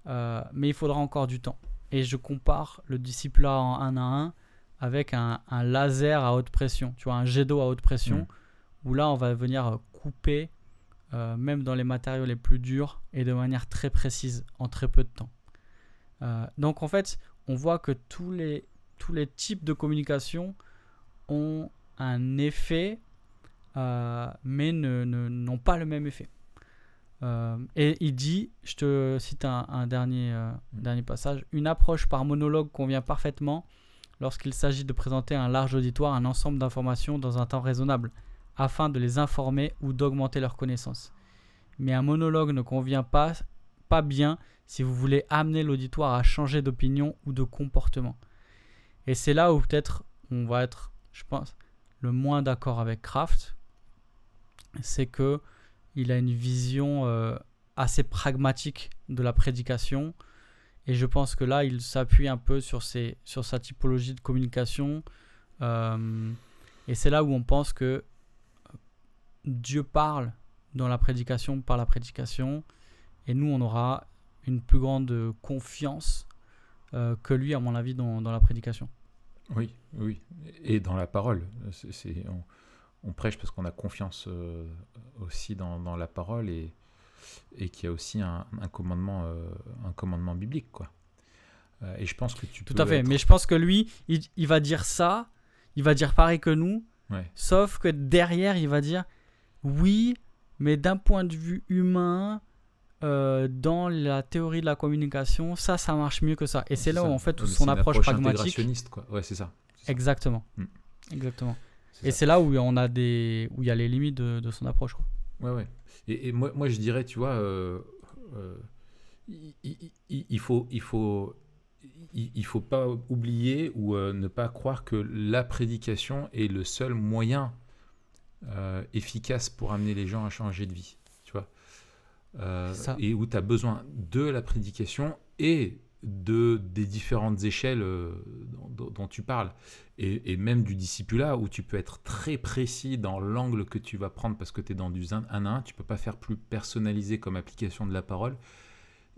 mais il faudra encore du temps. Et je compare le disciple en 1 à 1 avec un, laser à haute pression, tu vois, un jet d'eau à haute pression, mm. où là on va venir euh, couper, euh, même dans les matériaux les plus durs, et de manière très précise, en très peu de temps. Euh, donc en fait, on voit que tous les, tous les types de communication ont un effet, mais n'ont ne, pas le même effet. et il dit, je te cite un, dernier, mm. dernier passage, une approche par monologue convient parfaitement lorsqu'il s'agit de présenter à un large auditoire un ensemble d'informations dans un temps raisonnable, afin de les informer ou d'augmenter leurs connaissances. Mais un monologue ne convient pas, pas bien si vous voulez amener l'auditoire à changer d'opinion ou de comportement. Et c'est là où peut-être on va être, je pense, le moins d'accord avec Kraft, c'est que il a une vision euh, assez pragmatique de la prédication et je pense que là, il s'appuie un peu sur, ses, sur sa typologie de communication. Euh, et c'est là où on pense que Dieu parle dans la prédication par la prédication. Et nous, on aura une plus grande confiance euh, que lui, à mon avis, dans, la prédication. Oui, oui. Et dans la parole. On, prêche parce qu'on a confiance euh, aussi dans, dans, la parole. Et, et qui a aussi un, commandement, euh, un commandement biblique, quoi. Euh, et je pense que tu Tout à fait, mais je pense que lui, il, va dire ça, il va dire pareil que nous, sauf que derrière, il va dire oui, mais d'un point de vue humain, euh, dans la théorie de la communication, ça, ça marche mieux que ça. Et c'est là où, en fait, son approche, pragmatique. quoi. Ouais, c'est ça. Exactement. Mm. Exactement. Et c'est là où on a des, où il y a les limites de, de son approche. Quoi. Ouais, ouais. Et, moi, moi, je dirais, tu vois, euh, euh, il, faut, il faut, il, faut pas oublier ou ne pas croire que la prédication est le seul moyen efficace pour amener les gens à changer de vie. Et où tu as besoin de la prédication et de, des différentes échelles euh, dont, tu parles, et, même du discipulat, où tu peux être très précis dans l'angle que tu vas prendre parce que tu es dans du 1 à 1, tu peux pas faire plus personnalisé comme application de la parole.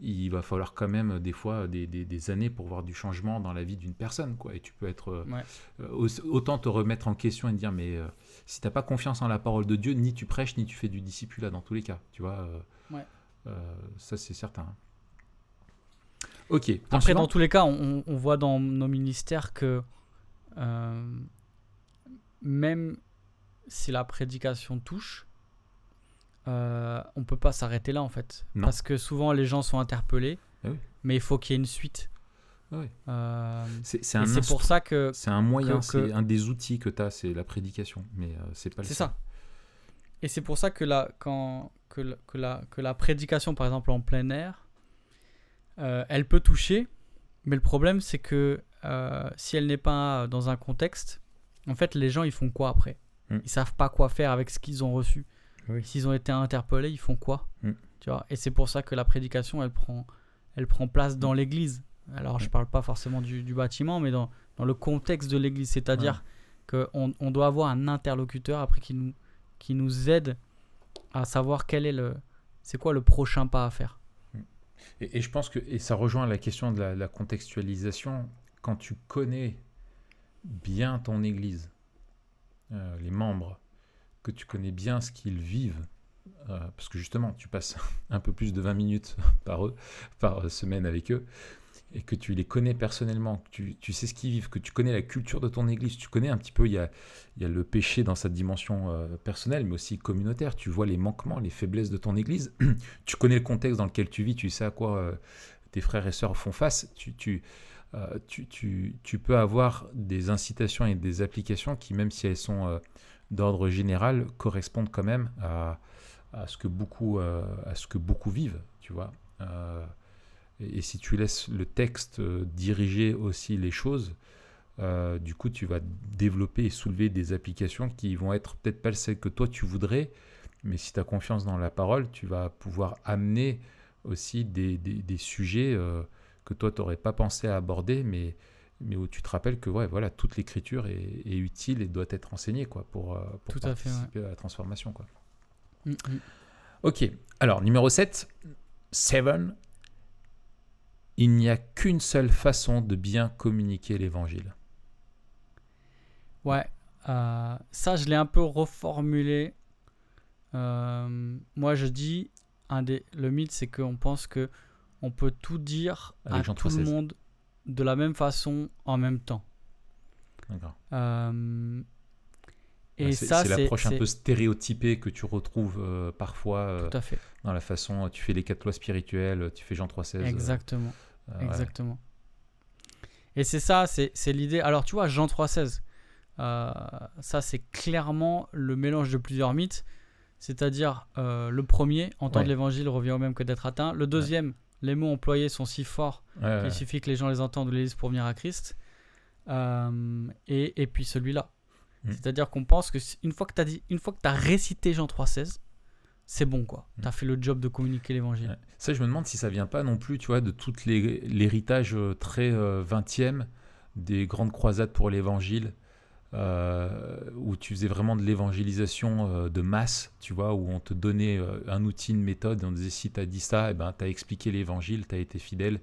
il va falloir quand même des fois des, des- des années pour voir du changement dans la vie d'une personne. Quoi. Et tu peux être euh, Ouais. euh, autant te remettre en question et te dire mais euh, si t'as pas confiance en la parole de Dieu, ni tu prêches ni tu fais du discipulat dans tous les cas. Tu vois, euh, Ouais. euh, ça c'est certain. Ok. Après, dans tous les cas, on, on voit dans nos ministères que euh, même si la prédication touche, euh, on peut pas s'arrêter là en fait. Non. Parce que souvent les gens sont interpellés, oui. mais il faut qu'il y ait une suite. Oui. Euh, c'est pour ça que C'est un moyen, c'est un des outils que tu as, c'est la prédication, mais c'est pas le C'est ça. Et c'est pour ça que la, quand, que, la, que, la, que la prédication, par exemple en plein air, euh, elle peut toucher, mais le problème c'est que euh, si elle n'est pas dans un contexte, en fait les gens ils font quoi après Mm. Ils savent pas quoi faire avec ce qu'ils ont reçu. Oui. S'ils ont été interpellés, ils font quoi Mm. tu vois Et c'est pour ça que la prédication elle prend, elle prend place dans l'église. Alors je Mm. parle pas forcément du, du bâtiment, mais dans, dans le contexte de l'église, c'est-à-dire qu'on on doit avoir un interlocuteur après qui nous, qui nous aide à savoir quel est le c'est quoi le prochain pas à faire. Et, je pense que et ça rejoint la question de la, contextualisation. Quand tu connais bien ton Église, euh, les membres, que tu connais bien ce qu'ils vivent, euh, parce que justement, tu passes un peu plus de 20 minutes par eux, par semaine avec eux, et que tu les connais personnellement, que tu, tu sais ce qu'ils vivent, que tu connais la culture de ton Église, tu connais un petit peu, il y a, il y a le péché dans sa dimension euh, personnelle, mais aussi communautaire, tu vois les manquements, les faiblesses de ton Église, tu connais le contexte dans lequel tu vis, tu sais à quoi euh, tes frères et sœurs font face, tu, euh, tu, tu, tu peux avoir des incitations et des applications qui, même si elles sont d'ordre général, correspondent quand même à, à, ce, que beaucoup, à ce que beaucoup vivent, tu vois. Et, si tu laisses le texte euh, diriger aussi les choses, euh, du coup, tu vas développer et soulever des applications qui vont être peut-être pas celles que toi tu voudrais, mais si tu as confiance dans la parole, tu vas pouvoir amener aussi des, des, des sujets euh, que toi, tu n'aurais pas pensé à aborder, mais, mais où tu te rappelles que ouais, voilà, toute l'écriture est, est utile et doit être enseignée quoi, pour, pour Tout à fait, participer à la transformation. Quoi. Mm, mm. Ok, alors numéro 7, 7. Il n'y a qu'une seule façon de bien communiquer l'évangile. Ouais, euh, ça je l'ai un peu reformulé. Euh, moi je dis, un des, le mythe c'est qu'on pense que on peut tout dire Avec à Jean tout le 3,16. monde de la même façon en même temps. D'accord. Euh, et c'est ça c'est c'est l'approche un peu stéréotypée que tu retrouves euh, parfois euh, tout à fait. dans la façon, tu fais les quatre lois spirituelles, tu fais Jean 3,16. Euh, Exactement. ouais. Et c'est ça, c'est l'idée. Alors tu vois, Jean 3,16, euh, ça c'est clairement le mélange de plusieurs mythes. C'est-à-dire, euh, le premier, entendre Ouais. l'évangile revient au même que d'être atteint. Le deuxième, les mots employés sont si forts qu'il suffit que les gens les entendent ou les lisent pour venir à Christ. Euh, et, et puis celui-là. Mm. C'est-à-dire qu'on pense que une fois que tu as dit, une fois que tu as récité Jean 3,16, c'est bon quoi. Mm. Tu as fait le job de communiquer l'évangile. Ouais. Ça, je me demande si ça vient pas non plus, tu vois, de tout l'héritage euh, très euh, 20e des grandes croisades pour l'évangile, euh, où tu faisais vraiment de l'évangélisation euh, de masse, tu vois, où on te donnait un outil, une méthode, et on disait si tu as dit ça, eh ben, tu as expliqué l'évangile, tu as été fidèle,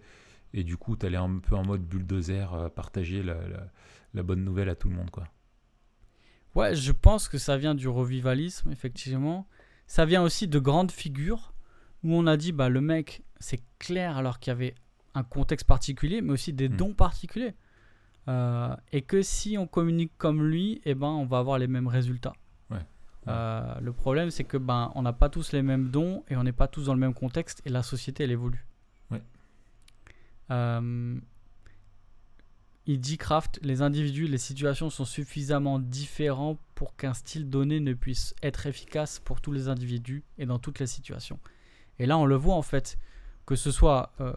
et du coup, tu allais un peu en mode bulldozer, partager la, la- la bonne nouvelle à tout le monde, quoi. Ouais, je pense que ça vient du revivalisme, effectivement. Ça vient aussi de grandes figures où on a dit, bah, le mec, c'est clair alors qu'il y avait un contexte particulier, mais aussi des Mm. dons particuliers. Euh, et que si on communique comme lui, eh ben, on va avoir les mêmes résultats. Ouais. Euh, le problème, c'est que ben, on n'a pas tous les mêmes dons et on n'est pas tous dans le même contexte et la société, elle évolue. Ouais. Euh, il dit Kraft, les individus, les situations sont suffisamment différents pour qu'un style donné ne puisse être efficace pour tous les individus et dans toutes les situations. Et là, on le voit en fait, que ce soit euh,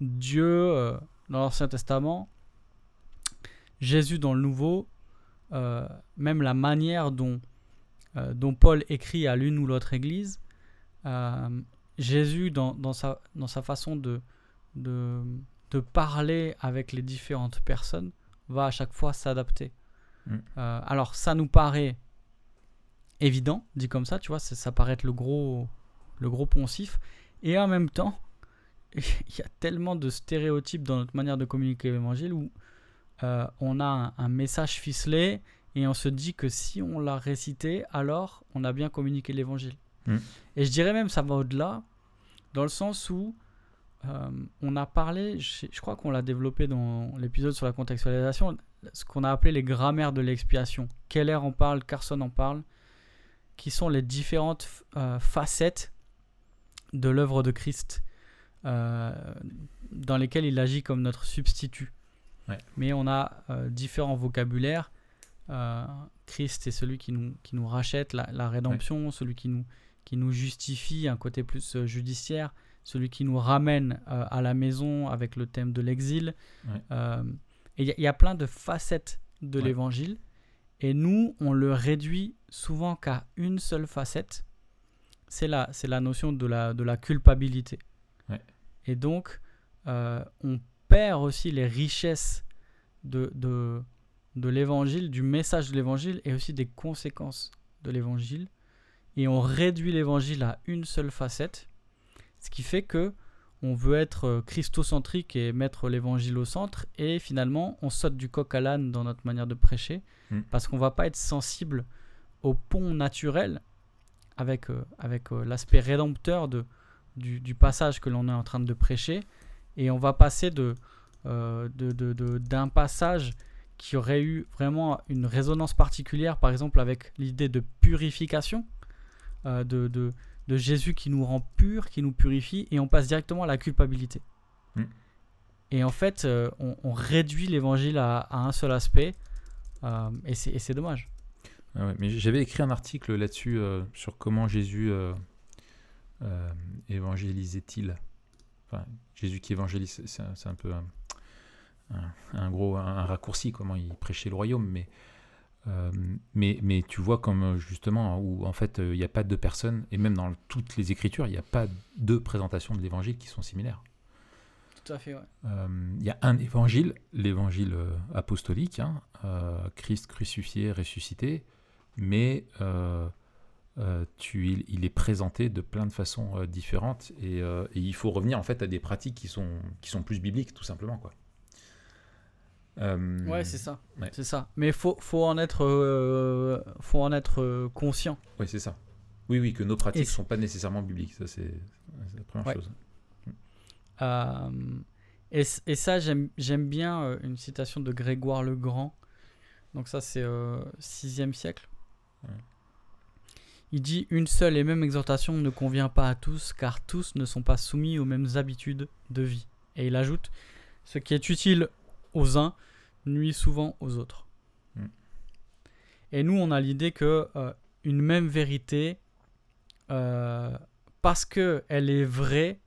Dieu euh, dans l'Ancien Testament, Jésus dans le Nouveau, euh, même la manière dont, Paul écrit à l'une ou l'autre église, Jésus dans, sa, façon de, de parler avec les différentes personnes va à chaque fois s'adapter. Mm. Euh, alors ça nous paraît évident, dit comme ça, tu vois, ça, paraît être le gros, le gros poncif, et en même temps, il y a tellement de stéréotypes dans notre manière de communiquer l'évangile où euh, on a un, un message ficelé et on se dit que si on l'a récité, alors on a bien communiqué l'évangile. Mm. Et je dirais même ça va au-delà, dans le sens où euh, on a parlé, je, je crois qu'on l'a développé dans l'épisode sur la contextualisation, ce qu'on a appelé les grammaires de l'expiation. Keller en parle, Carson en parle, qui sont les différentes euh, facettes de l'œuvre de Christ euh, dans lesquelles il agit comme notre substitut. Ouais. Mais on a différents vocabulaires. Christ est celui qui nous, qui nous rachète la, la rédemption, celui qui nous, qui nous justifie, un côté plus judiciaire, celui qui nous ramène euh, à la maison avec le thème de l'exil. Ouais. Euh, et il y, a- il y a plein de facettes de Ouais. l'évangile. Et nous, on le réduit souvent qu'à une seule facette. C'est la, c'est la notion de la, de la culpabilité. Ouais. Et donc, euh, on perd aussi les richesses de, de, de l'évangile, du message de l'évangile et aussi des conséquences de l'évangile. Et on réduit l'évangile à une seule facette. Ce qui fait que on veut être euh, christocentrique et mettre l'évangile au centre. Et finalement, on saute du coq à l'âne dans notre manière de prêcher. Mm. Parce qu'on va pas être sensible au pont naturel avec, euh, avec euh, l'aspect rédempteur de, du, du passage que l'on est en train de prêcher. Et on va passer de, euh, de, de- de- d'un passage qui aurait eu vraiment une résonance particulière, par exemple avec l'idée de purification, de, de, Jésus qui nous rend purs, qui nous purifie, et on passe directement à la culpabilité. Mm. Et en fait, euh, on, on réduit l'évangile à, à un seul aspect, euh, et c'est dommage. Ah ouais, mais j'avais écrit un article là-dessus euh, sur comment Jésus évangélisait-il. Enfin, Jésus qui évangélise, c'est un, un peu un, un- un gros un raccourci, comment il prêchait le royaume. Mais, euh, mais, mais tu vois comme euh, justement où en fait euh, il n'y a pas deux personnes, et même dans toutes les écritures, il n'y a pas deux présentations de l'évangile qui sont similaires. Tout à fait, ouais. Euh, Il y a un évangile, l'évangile euh, apostolique, hein, euh, Christ crucifié, ressuscité, mais euh, euh, tu, il, il est présenté de plein de façons euh, différentes et, euh, et il faut revenir en fait à des pratiques qui sont, qui sont plus bibliques tout simplement. Quoi. Euh, Ouais, c'est ça. ouais. C'est ça. Mais faut, faut en être, euh, faut en être euh, conscient. ouais, c'est ça. Oui, oui, que nos pratiques ne sont pas nécessairement bibliques, ça c'est la première Ouais. chose. Euh, et, et ça, j'aime j'aime bien une citation de Grégoire le Grand. Donc ça, c'est euh, 6e siècle. Ouais. Il dit Une seule et même exhortation ne convient pas à tous, car tous ne sont pas soumis aux mêmes habitudes de vie. Et il ajoute Ce qui est utile aux uns nuit souvent aux autres. Mm. Et nous, on a l'idée que euh, une même vérité, euh, parce qu'elle est vraie,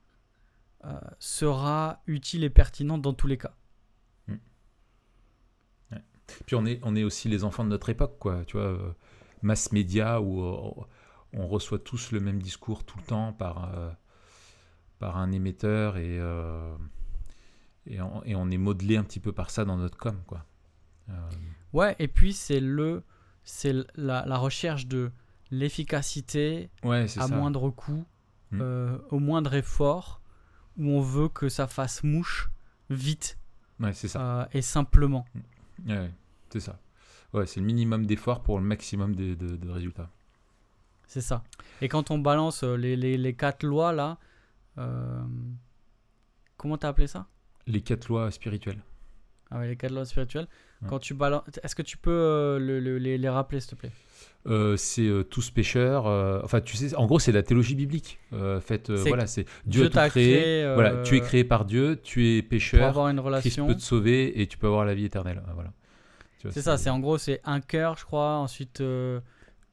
euh, sera utile et pertinente dans tous les cas. Puis on est, on est aussi les enfants de notre époque, quoi. Tu vois, mass média où on reçoit tous le même discours tout le temps par, par un émetteur et, et, on, et on est modelé un petit peu par ça dans notre com, quoi. Euh, Ouais, et puis c'est le, c'est la, la recherche de l'efficacité ouais, à ça. moindre coût, Mm. euh, au moindre effort, où on veut que ça fasse mouche vite Ouais, c'est ça. euh, et simplement. Ouais, ouais, c'est ça. Ouais, c'est le minimum d'effort pour le maximum de, de- de résultats. C'est ça. Et quand on balance les, les, les quatre lois là, euh, comment t'as appelé ça? Les quatre lois spirituelles. Ah ouais, les quatre lois spirituelles. Ouais. Quand tu balances, est-ce que tu peux euh, le- le- les, les rappeler s'il te plaît? Euh, c'est euh, tous pécheurs. euh, enfin, tu sais, en gros, c'est la théologie biblique. Euh, faite, euh, voilà, c'est Dieu, a tout créé. créé, Voilà, tu es créé par Dieu, tu es pécheur. avoir une Christ relation. peut te sauver et tu peux avoir la vie éternelle. Voilà. C'est ça, c'est en gros c'est un cœur, je crois, ensuite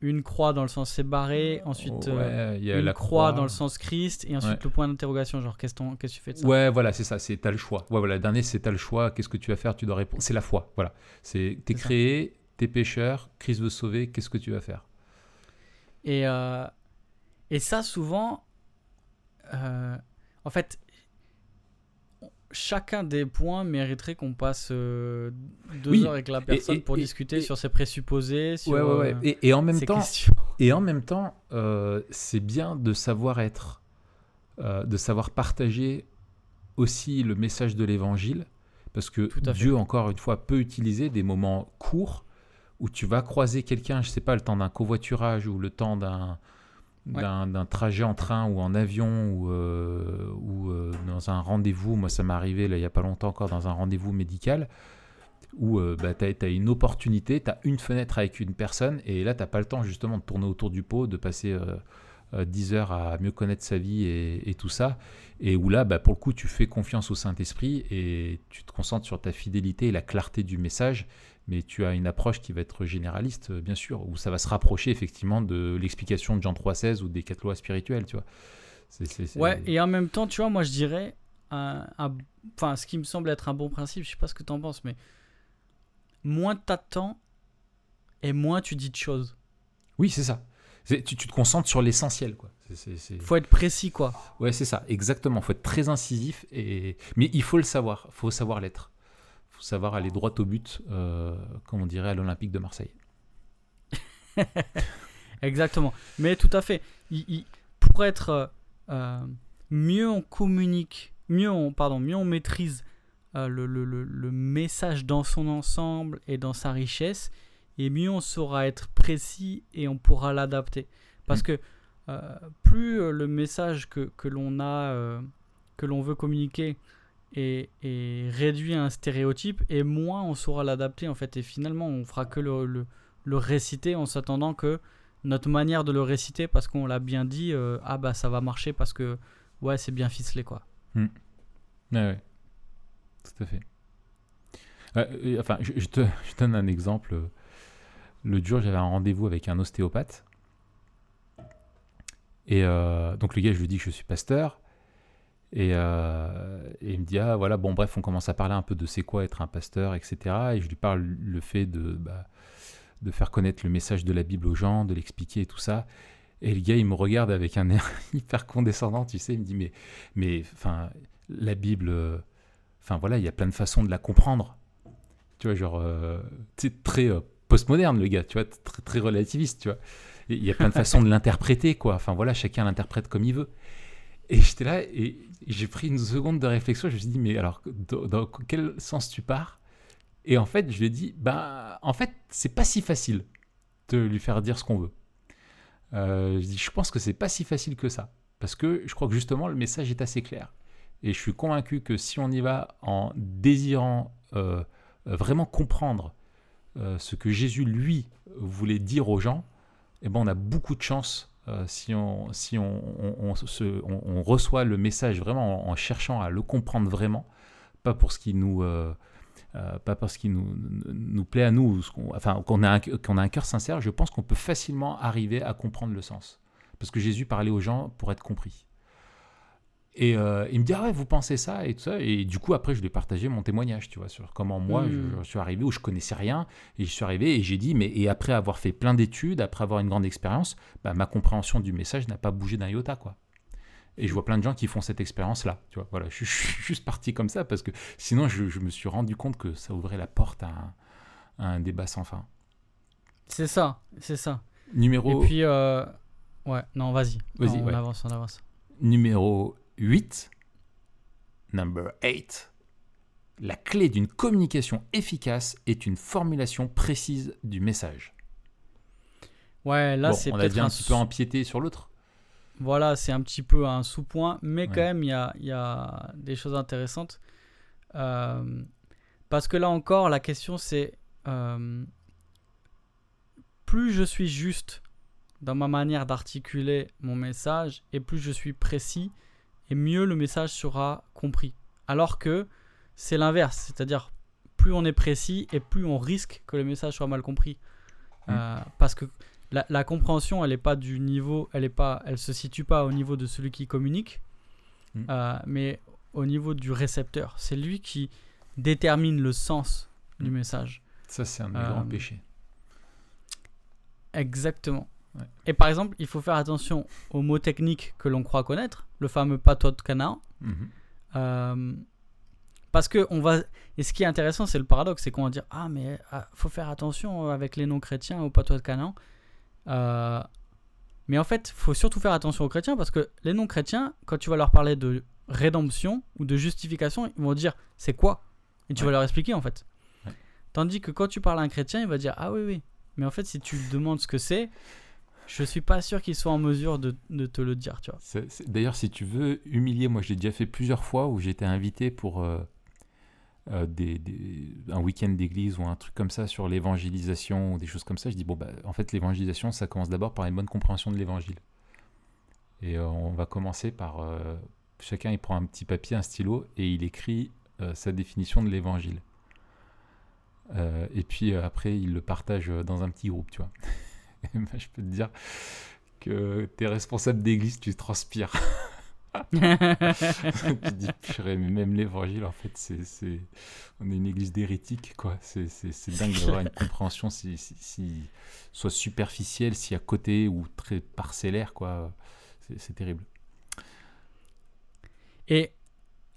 une croix dans le sens séparé, ensuite euh, Ouais, il y a une la croix, dans le sens Christ, et ensuite Ouais. le point d'interrogation, genre qu'est-ce que tu fais de ça? Ouais, voilà, c'est ça. C'est t'as le choix. Ouais, voilà. Le dernier, c'est t'as le choix. Qu'est-ce que tu vas faire Tu dois répondre. C'est la foi. Voilà. C'est t'es créé, t'es pécheur. Christ veut sauver. Qu'est-ce que tu vas faire? Et, euh, et ça, souvent, euh, en fait, chacun des points mériterait qu'on passe euh, deux Oui, heures avec la personne et- pour et- discuter sur ses présupposés, sur Ouais, ouais, ouais. euh, Et, en même temps, questions. et en même temps, euh, c'est bien de savoir être, euh, de savoir partager aussi le message de l'évangile, parce que fait. Dieu, encore une fois, peut utiliser des moments courts où tu vas croiser quelqu'un, je sais pas, le temps d'un covoiturage ou le temps d'un. D'un trajet en train ou en avion ou, euh, ou euh, dans un rendez-vous. Moi, ça m'est arrivé là, il y a pas longtemps encore dans un rendez-vous médical où euh, bah, tu as, une opportunité, tu as une fenêtre avec une personne et là, tu pas le temps justement de tourner autour du pot, de passer euh, euh, 10 heures à mieux connaître sa vie et, et tout ça. Et où là, bah, pour le coup, tu fais confiance au Saint-Esprit et tu te concentres sur ta fidélité et la clarté du message. Mais tu as une approche qui va être généraliste, euh, bien sûr, où ça va se rapprocher effectivement de l'explication de Jean 3,16 ou des quatre lois spirituelles, tu vois. Ouais, et en même temps, tu vois, moi je dirais, un- un- enfin, ce qui me semble être un bon principe, je sais pas ce que tu en penses, mais moins t'attends et moins tu dis de choses. Oui, c'est ça. Tu, tu te concentres sur l'essentiel, quoi. C'est- Faut être précis, quoi. Ouais, c'est ça, exactement. faut être très incisif, et... mais il faut le savoir, il faut savoir l'être. Faut savoir aller droit au but, euh, comme on dirait à l'Olympique de Marseille. Exactement. Mais tout à fait. Il- il- pour être euh, euh, mieux on communique, mieux on, pardon, mieux on maîtrise euh, le, le- le- le message dans son ensemble et dans sa richesse, et mieux on saura être précis et on pourra l'adapter. Parce Mm. que plus le message que, que l'on a, que l'on veut communiquer est réduit à un stéréotype, et moins on saura l'adapter en fait. Et finalement, on fera que le, le- réciter en s'attendant que notre manière de le réciter, parce qu'on l'a bien dit, euh, ah bah ça va marcher parce que ouais, c'est bien ficelé quoi. Ouais, ouais. Tout à fait. Euh, enfin, je, je te donne un exemple. Le jour, j'avais un rendez-vous avec un ostéopathe. Et euh, donc, le gars, je lui dis que je suis pasteur. Et, euh, et il me dit, ah voilà, bon, bref, on commence à parler un peu de c'est quoi être un pasteur, etc. Et je lui parle le fait de, bah, de faire connaître le message de la Bible aux gens, de l'expliquer et tout ça. Et le gars, il me regarde avec un air hyper condescendant, tu sais, il me dit, mais, mais, enfin, la Bible, euh, enfin voilà, il y a plein de façons de la comprendre. Tu vois, genre, euh, tu sais, très euh, postmoderne, le gars, tu vois, très, très relativiste, tu vois. Il y a plein de façons de l'interpréter, quoi. Enfin voilà, chacun l'interprète comme il veut. Et j'étais là et j'ai pris une seconde de réflexion. Je me suis dit, mais alors, dans, quel sens tu pars? Et en fait, je lui ai dit, ben, en fait, c'est pas si facile de lui faire dire ce qu'on veut. Euh, je dis, je pense que c'est pas si facile que ça. Parce que je crois que justement, le message est assez clair. Et je suis convaincu que si on y va en désirant euh, vraiment comprendre euh, ce que Jésus, lui, voulait dire aux gens, eh ben, on a beaucoup de chance euh, si, on, si on, on- se- on- reçoit le message vraiment en, cherchant à le comprendre vraiment, pas pour ce qui nous, euh, euh, pas parce qu'il nous, nous plaît à nous, qu'on- enfin qu'on a, a un cœur sincère, je pense qu'on peut facilement arriver à comprendre le sens. Parce que Jésus parlait aux gens pour être compris. Et euh, il me dit, ah ouais, vous pensez ça et tout ça. Et du coup, après, je lui ai partagé mon témoignage, tu vois, sur comment moi, Mm. je, je suis arrivé où je connaissais rien. Et je suis arrivé et j'ai dit, mais et après avoir fait plein d'études, après avoir une grande expérience, bah, ma compréhension du message n'a pas bougé d'un iota, quoi. Et je vois plein de gens qui font cette expérience-là, tu vois. Voilà, je, suis- juste parti comme ça parce que sinon, je, je me suis rendu compte que ça ouvrait la porte à un, à un débat sans fin. C'est ça, c'est ça. Numéro, Et puis, euh, ouais, non, vas-y. Vas-y, on avance, on avance. numéro 8, number 8. La clé d'une communication efficace est une formulation précise du message. Ouais, là, Bon, c'est on a peut-être déjà un un petit peu empiété sur l'autre. Voilà, c'est un petit peu un sous-point, mais quand même, il y a, il y a des choses intéressantes. Euh, parce que là encore, la question c'est euh, plus je suis juste dans ma manière d'articuler mon message, et plus je suis précis, et mieux le message sera compris. Alors que c'est l'inverse, c'est-à-dire plus on est précis, et plus on risque que le message soit mal compris. Mm. Euh, parce que la, la compréhension, elle est pas du niveau, elle est pas, elle se situe pas au niveau de celui qui communique, Mm. euh, mais au niveau du récepteur. C'est lui qui détermine le sens du Mm. message. Ça, c'est un mes Euh, péchés. Exactement. Ouais. Et par exemple, il faut faire attention aux mots techniques que l'on croit connaître, le fameux patois de canard. Mhm. Euh, parce que on va. Et ce qui est intéressant, c'est le paradoxe, c'est qu'on va dire ah mais ah, faut faire attention avec les non-chrétiens au patois de Canaan. Euh, mais en fait, faut surtout faire attention aux chrétiens parce que les non-chrétiens, quand tu vas leur parler de rédemption ou de justification, ils vont dire c'est quoi? Et tu Ouais. vas leur expliquer en fait. Ouais. Tandis que quand tu parles à un chrétien, il va dire ah oui, oui. Mais en fait, si tu demandes ce que c'est, je suis pas sûr qu'il soit en mesure de, te le dire, tu vois. D'ailleurs, si tu veux humilier, moi je l'ai déjà fait plusieurs fois où j'étais invité pour euh, euh, un week-end d'église ou un truc comme ça sur l'évangélisation ou des choses comme ça. Je dis, bon, bah, en fait, l'évangélisation, ça commence d'abord par une bonne compréhension de l'évangile. Et euh, on va commencer par. chacun, il prend un petit papier, un stylo, et il écrit sa définition de l'évangile. Et puis après, il le partage dans un petit groupe, tu vois. Et moi, je peux te dire que tu es responsable d'église, tu transpires. tu dis, purée, mais même l'évangile, en fait, on est une église d'hérétiques. C'est, dingue d'avoir une compréhension si, soit superficielle, si à côté ou très parcellaire, c'est terrible. Et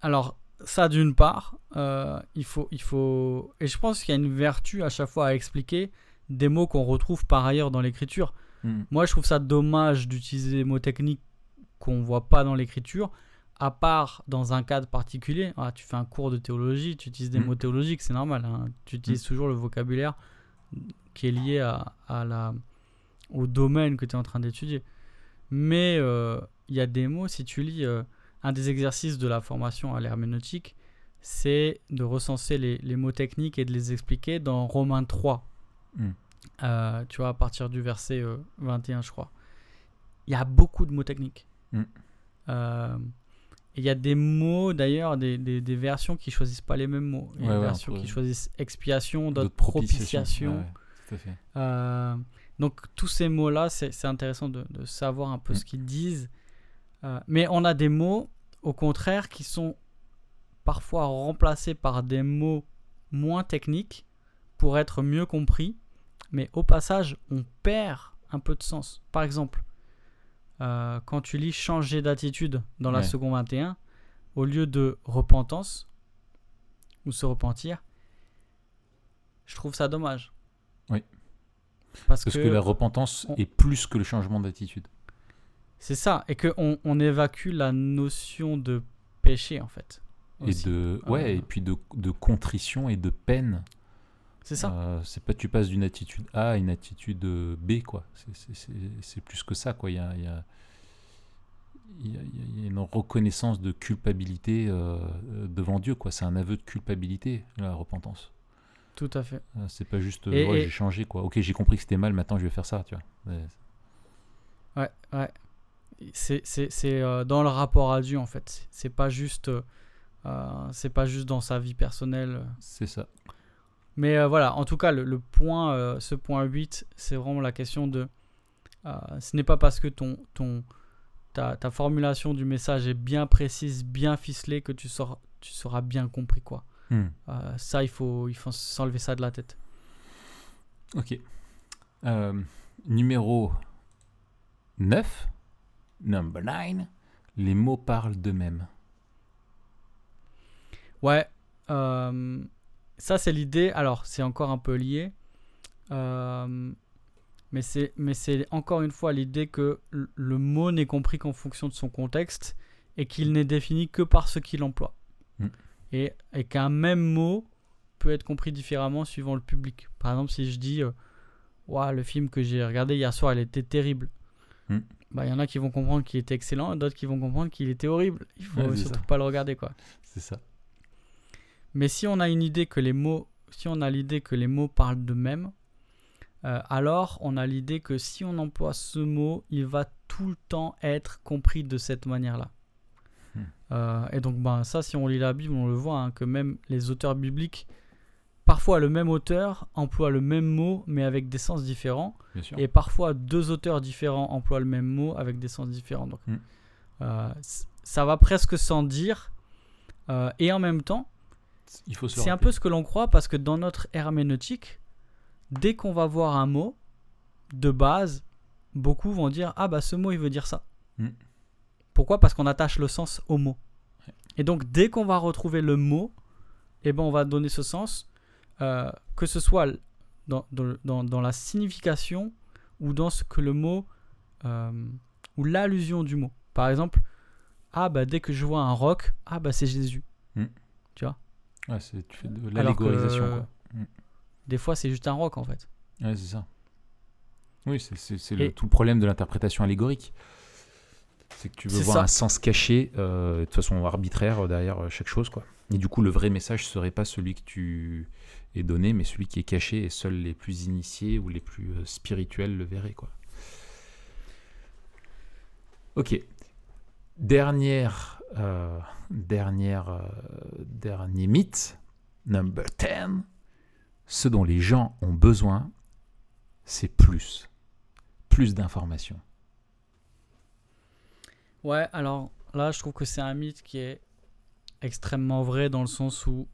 alors, ça d'une part, euh, il, faut, il faut. Et je pense qu'il y a une vertu à chaque fois à expliquer des mots qu'on retrouve par ailleurs dans l'écriture. Hmm. Moi, je trouve ça dommage d'utiliser des mots techniques qu'on voit pas dans l'écriture, à part dans un cadre particulier. Ah, tu fais un cours de théologie, tu utilises des Mm. mots théologiques, c'est normal. hein. Tu utilises toujours le vocabulaire qui est lié à, à la, au domaine que tu es en train d'étudier. Mais euh, il y a des mots, si tu lis euh, un des exercices de la formation à l'herméneutique, c'est de recenser les, les mots techniques et de les expliquer dans Romains 3. Mm. Euh, tu vois, à partir du verset euh, 21, je crois. Il y a beaucoup de mots techniques. Mm. Euh, et il y a des mots, d'ailleurs, des, des, des versions qui choisissent pas les mêmes mots. Il y a Ouais, des ouais, versions qui choisissent expiation, d'autres propitiation. Ouais. Euh, donc tous ces mots-là, c'est intéressant de, de savoir un peu Mm. ce qu'ils disent. Mais on a des mots, au contraire, qui sont parfois remplacés par des mots moins techniques pour être mieux compris. Mais au passage, on perd un peu de sens. Par exemple, euh, quand tu lis changer d'attitude dans la Ouais. seconde 21, au lieu de repentance ou se repentir, je trouve ça dommage. Oui. Parce, Parce que, que la repentance on- est plus que le changement d'attitude. c'est ça, et qu'on on évacue la notion de péché en fait. Et de, ouais, Euh, et puis de, de contrition et de peine. C'est ça. Euh, c'est pas tu passes d'une attitude A à une attitude euh, B, quoi. C'est- plus que ça, quoi. Il y a, y a- y a- il y a une reconnaissance de culpabilité euh, devant Dieu, quoi. C'est un aveu de culpabilité, la repentance. Tout à fait. C'est pas juste, ouais, et- j'ai changé, quoi. Ok, j'ai compris que c'était mal, maintenant je vais faire ça, tu vois. Ouais, Ouais. C'est, euh, dans le rapport à Dieu en fait. C'est- pas juste, c'est pas juste dans sa vie personnelle. C'est ça. Mais euh, voilà, en tout cas, le, le point, euh, ce point 8, c'est vraiment la question de. euh, ce n'est pas parce que ton, ton, ta, ta formulation du message est bien précise, bien ficelée, que tu, sors, tu seras bien compris. quoi. Hmm. Ça, il faut, il faut s'enlever ça de la tête. Ok. Numéro 9. Number 9. Les mots parlent d'eux-mêmes. Ouais, euh, ça c'est l'idée. Alors, c'est encore un peu lié. Euh, mais c'est mais c'est encore une fois l'idée que le mot n'est compris qu'en fonction de son contexte et qu'il n'est défini que par ce qu'il emploie. Mm. Et, et qu'un même mot peut être compris différemment suivant le public. Par exemple, si je dis euh, le film que j'ai regardé hier soir, il était terrible. Mm. Bah, il y en a qui vont comprendre qu'il était excellent et d'autres qui vont comprendre qu'il était horrible. Il faut Ouais, surtout ça. pas le regarder quoi. C'est ça. Mais si on a une idée que les mots, si on a l'idée que les mots parlent d'eux-mêmes, euh, alors on a l'idée que si on emploie ce mot, il va tout le temps être compris de cette manière-là. Hmm. Euh, et donc, ben, ça, si on lit la Bible, on le voit, hein, que même les auteurs bibliques, parfois le même auteur emploie le même mot, mais avec des sens différents. Et parfois, deux auteurs différents emploient le même mot avec des sens différents. Donc, Mm. euh, ça va presque sans dire. Et en même temps, Il faut se c'est un peu ce que l'on croit parce que dans notre herméneutique, dès qu'on va voir un mot, de base, beaucoup vont dire Ah, bah ce mot, il veut dire ça. Mm. Pourquoi? Parce qu'on attache le sens au mot. Ouais. Et donc, dès qu'on va retrouver le mot, eh ben, on va donner ce sens, euh, que ce soit dans, dans- dans- la signification ou dans ce que le mot, euh, ou l'allusion du mot. Par exemple, ah bah dès que je vois un roc, ah bah c'est Jésus. Ouais, c'est- tu fais de Alors que- l'allégorisation. quoi. Des fois, c'est juste un roc en fait. Ouais, c'est ça. Oui, c'est c'est- le- tout le problème de l'interprétation allégorique. C'est que tu veux voir ça. un sens caché, euh, de façon arbitraire, euh, derrière euh, chaque chose. Quoi. Et du coup, le vrai message serait pas celui que tu es donné, mais celui qui est caché, et seuls les plus initiés ou les plus spirituels le verraient. Quoi. Ok. Dernière, euh, dernière, euh, dernier mythe, number 10. Ce dont les gens ont besoin, c'est plus. Plus d'informations. Ouais, alors là, je trouve que c'est un mythe qui est extrêmement vrai dans le sens où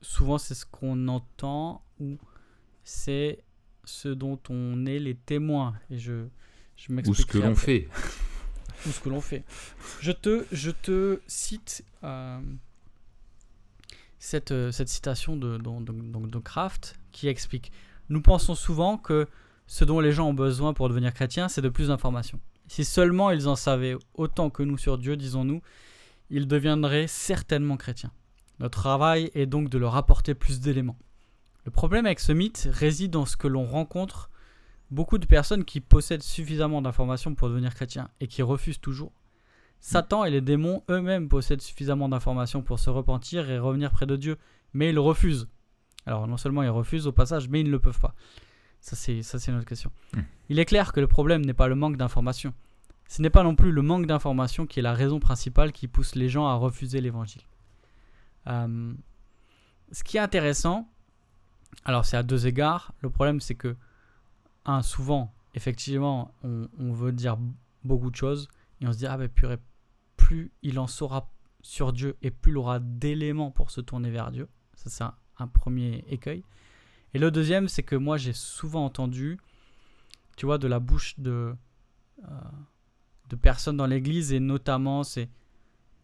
souvent c'est ce qu'on entend ou c'est ce dont on est les témoins. Et je, je Ou ce que l'on fait. Ou ce que l'on fait. Je te, je te cite euh, cette, euh, cette citation de, de, de Kraft qui explique Nous pensons souvent que ce dont les gens ont besoin pour devenir chrétiens, c'est de plus d'informations. Si seulement ils en savaient autant que nous sur Dieu, disons-nous, ils deviendraient certainement chrétiens. Notre travail est donc de leur apporter plus d'éléments. Le problème avec ce mythe réside dans ce que l'on rencontre beaucoup de personnes qui possèdent suffisamment d'informations pour devenir chrétiens et qui refusent toujours. Satan et les démons eux-mêmes possèdent suffisamment d'informations pour se repentir et revenir près de Dieu, mais ils refusent. Alors non seulement ils refusent au passage, mais ils ne le peuvent pas. Ça c'est ça c'est une autre question. Hmm. Il est clair que le problème n'est pas le manque d'informations. Ce n'est pas non plus le manque d'informations qui est la raison principale qui pousse les gens à refuser l'évangile. Euh, ce qui est intéressant, alors c'est à deux égards. Le problème c'est que un, souvent, effectivement, on, veut dire beaucoup de choses et on se dit, ah ben plus il en saura sur Dieu et plus il aura d'éléments pour se tourner vers Dieu. Ça, c'est un, premier écueil. Et le deuxième, c'est que moi, j'ai souvent entendu, tu vois, de la bouche de, euh, de personnes dans l'église et notamment, c'est,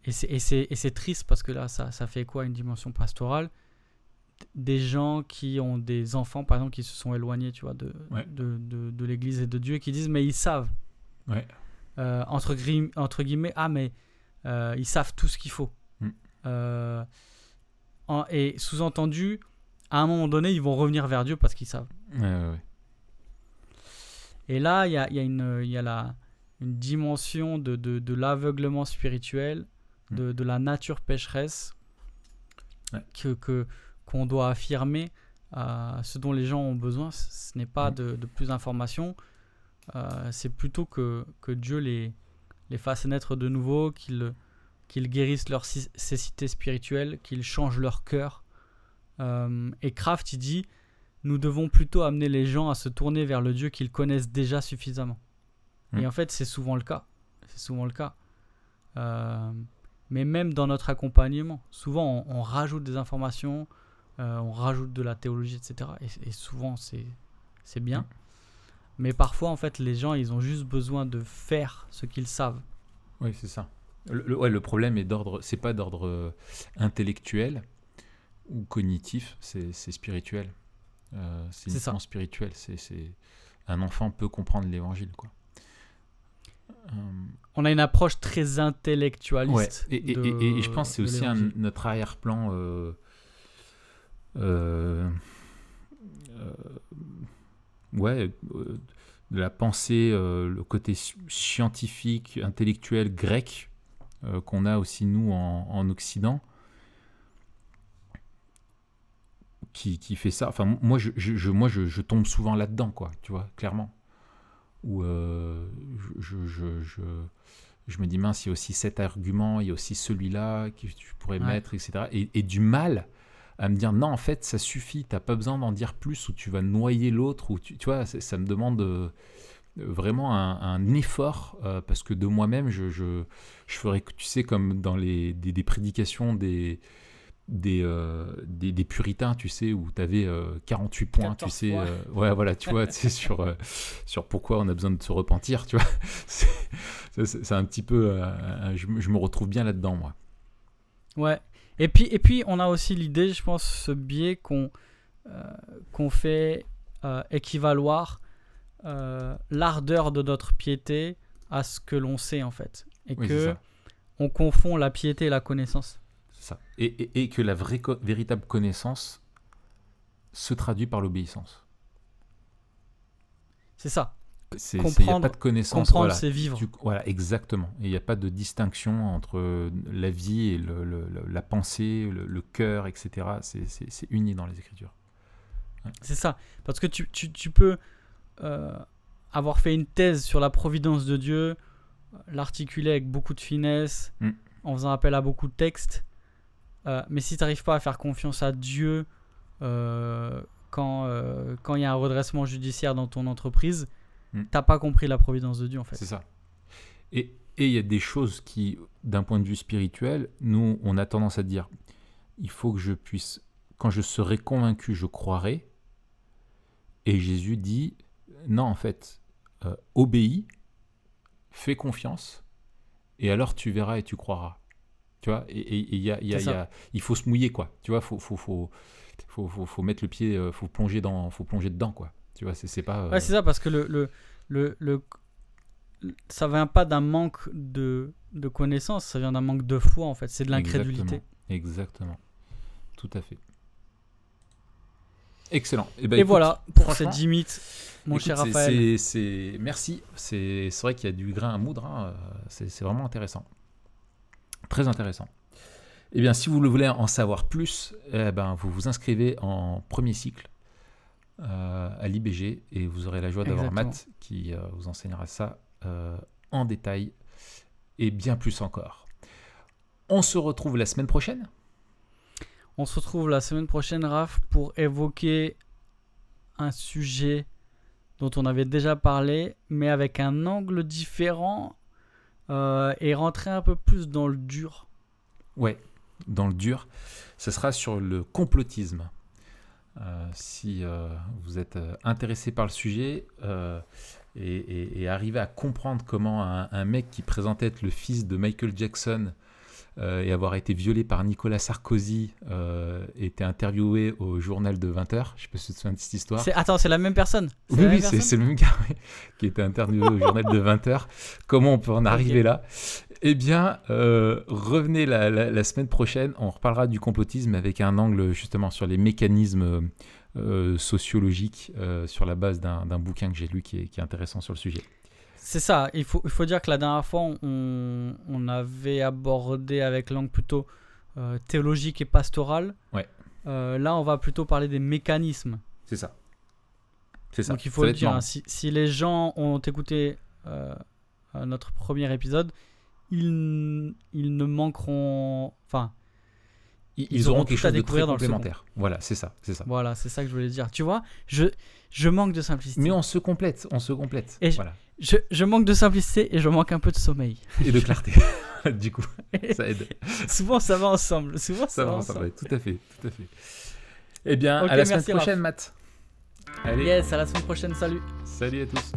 et c'est triste parce que là, ça, ça fait quoi une dimension pastorale? Des gens qui ont des enfants, par exemple, qui se sont éloignés, tu vois, de, Ouais. de, de, de l'église et de Dieu, et qui disent, mais ils savent. Ouais. Euh, entre, guillemets, ah, mais euh, ils savent tout ce qu'il faut. Mm. Euh, en- et sous-entendu, à un moment donné, ils vont revenir vers Dieu parce qu'ils savent. Ouais. Et là, il y a, y a une, y a la, une dimension de, de, de l'aveuglement spirituel, de, de la nature pécheresse, que, qu'on doit affirmer. euh, ce dont les gens ont besoin, ce n'est pas Mm. de, de plus d'informations, euh, c'est plutôt que, que Dieu les, les fasse naître de nouveau, qu'il, qu'il guérisse leur ci- cécité spirituelle, qu'il change leur cœur. Euh, et Kraft, il dit nous devons plutôt amener les gens à se tourner vers le Dieu qu'ils connaissent déjà suffisamment. Mm. Et en fait, c'est souvent le cas. C'est souvent le cas. Mais même dans notre accompagnement, souvent on, on rajoute des informations, on rajoute de la théologie, etc. Et, et souvent c'est bien. Mm. Mais parfois, en fait, les gens, ils ont juste besoin de faire ce qu'ils savent. Oui, c'est ça. Le, le- ouais, le problème est d'ordre, c'est pas d'ordre euh, intellectuel ou cognitif, c'est c'est spirituel. Euh, c'est ça. uniquement spirituel. C'est un enfant peut comprendre l'évangile, quoi. Euh, On a une approche très intellectualiste. Ouais, et, et- de- et- et je pense que c'est aussi un- notre arrière-plan. euh, euh, euh, ouais, euh, de la pensée, euh, le côté sci- scientifique, intellectuel grec euh, qu'on a aussi nous en, en Occident. Qui, qui fait ça. Enfin, moi, je, moi je, je tombe souvent là-dedans, quoi, tu vois, clairement. Où euh, je, je, je, je me dis, mince, il y a aussi cet argument, il y a aussi celui-là que tu pourrais Ouais. mettre, etc. Et, et du mal à me dire, non, en fait, ça suffit, t'as pas besoin d'en dire plus, ou tu vas noyer l'autre, ou tu, tu vois, ça me demande euh, vraiment un, un effort, euh, parce que de moi-même, je, je, je ferais, tu sais, comme dans les, des, des prédications des... Des, euh, des, des puritains, tu sais, où tu avais 48 points, tu 14 sais. euh, ouais, voilà, tu vois, tu sais, sur, euh, sur pourquoi on a besoin de se repentir, tu vois. C'est- un petit peu. euh, je, me- je me retrouve bien là-dedans, moi. Ouais. Et puis, et puis, on a aussi l'idée, je pense, ce biais qu'on euh, qu'on fait euh, équivaloir euh, l'ardeur de notre piété à ce que l'on sait, en fait. Et Oui, que on confond la piété et la connaissance. C'est ça. Et, et- et que la vraie co- véritable connaissance se traduit par l'obéissance. C'est ça. C'est- Il n'y a Comprendre- pas de connaissance. Comprendre, voilà. c'est vivre. Tu- voilà, exactement. Et il n'y a pas de distinction entre euh, la vie et le- la pensée, le, le cœur, etc. C'est- C'est c'est uni dans les Écritures. C'est ça. Parce que tu, tu- tu peux euh, avoir fait une thèse sur la providence de Dieu, l'articuler avec beaucoup de finesse, Mm. en faisant appel à beaucoup de textes. euh, mais si tu n'arrives pas à faire confiance à Dieu euh, quand euh, quand il y a un redressement judiciaire dans ton entreprise, Mm. t'as pas compris la providence de Dieu en fait. C'est ça. Et et il y a des choses qui, d'un point de vue spirituel, nous, on a tendance à dire, il faut que je puisse, quand je serai convaincu, je croirai. Et Jésus dit, non, en fait, euh, obéis, fais confiance, et alors tu verras et tu croiras. Tu vois, et et- y a, y a- y a- il faut se mouiller, quoi. Tu vois, faut, faut, faut, faut, mettre le pied, euh, faut plonger dans, faut plonger dedans, quoi. Tu vois, c'est c'est pas. euh, Ouais, c'est ça, parce que le, le, le, le- ça vient pas d'un manque de, de connaissances, ça vient d'un manque de foi en fait, c'est de l'incrédulité. Exactement. Exactement. Tout à fait. Excellent. Eh ben, Et écoute, voilà pour ces 10 mythes, mon écoute, cher Raphaël. c'est- Merci. C'est vrai qu'il y a du grain à moudre. hein, euh, C'est vraiment intéressant. Très intéressant. Eh bien, si vous le voulez en savoir plus, eh ben, vous vous inscrivez en premier cycle à l'IBG et vous aurez la joie d'avoir. Matt qui euh, vous enseignera ça euh, en détail et bien plus encore. On se retrouve la semaine prochaine. On se retrouve la semaine prochaine, Raph, pour évoquer un sujet dont on avait déjà parlé, mais avec un angle différent euh, et rentrer un peu plus dans le dur. Ouais, dans le dur. Ce sera sur le complotisme. Euh, si euh, vous êtes euh, intéressé par le sujet et, et, et arrivez à comprendre comment un, un mec qui présentait être le fils de Michael Jackson et avoir été violé par Nicolas Sarkozy euh, était interviewé au journal de 20h. Je sais pas si tu te souviens de cette histoire. Attends, c'est la même personne Oui, oui, c'est le même gars oui, qui était interviewé au journal de 20h. Comment on peut en arriver là? Eh bien, euh, revenez la, la- la semaine prochaine, on reparlera du complotisme avec un angle justement sur les mécanismes euh, sociologiques euh, sur la base d'un bouquin que j'ai lu qui est, qui est intéressant sur le sujet. C'est ça, il faut, il faut dire que la dernière fois, on, on avait abordé avec langue plutôt euh, théologique et pastorale. Ouais. Euh, là, on va plutôt parler des mécanismes. C'est ça. C'est ça. Donc il faut le dire, hein, si, si les gens ont écouté euh, notre premier épisode, ils, ils ne manqueront... Enfin, ils ils auront auront quelque tout à chose de très découvrir dans le complémentaire. Voilà, c'est ça, c'est ça. voilà, c'est ça que je voulais dire. Tu vois, je, je manque de simplicité. Mais on se complète, on se complète. Et Voilà. Je, je manque de simplicité et je manque un peu de sommeil. Et de clarté. du coup, ça aide. Souvent, ça va ensemble. Souvent, ça, Ça va ensemble. va, tout à fait, tout à fait. Eh bien, Ok, à la semaine Raph. prochaine, Matt. Allez, Yes, à la semaine prochaine. Salut. salut à tous.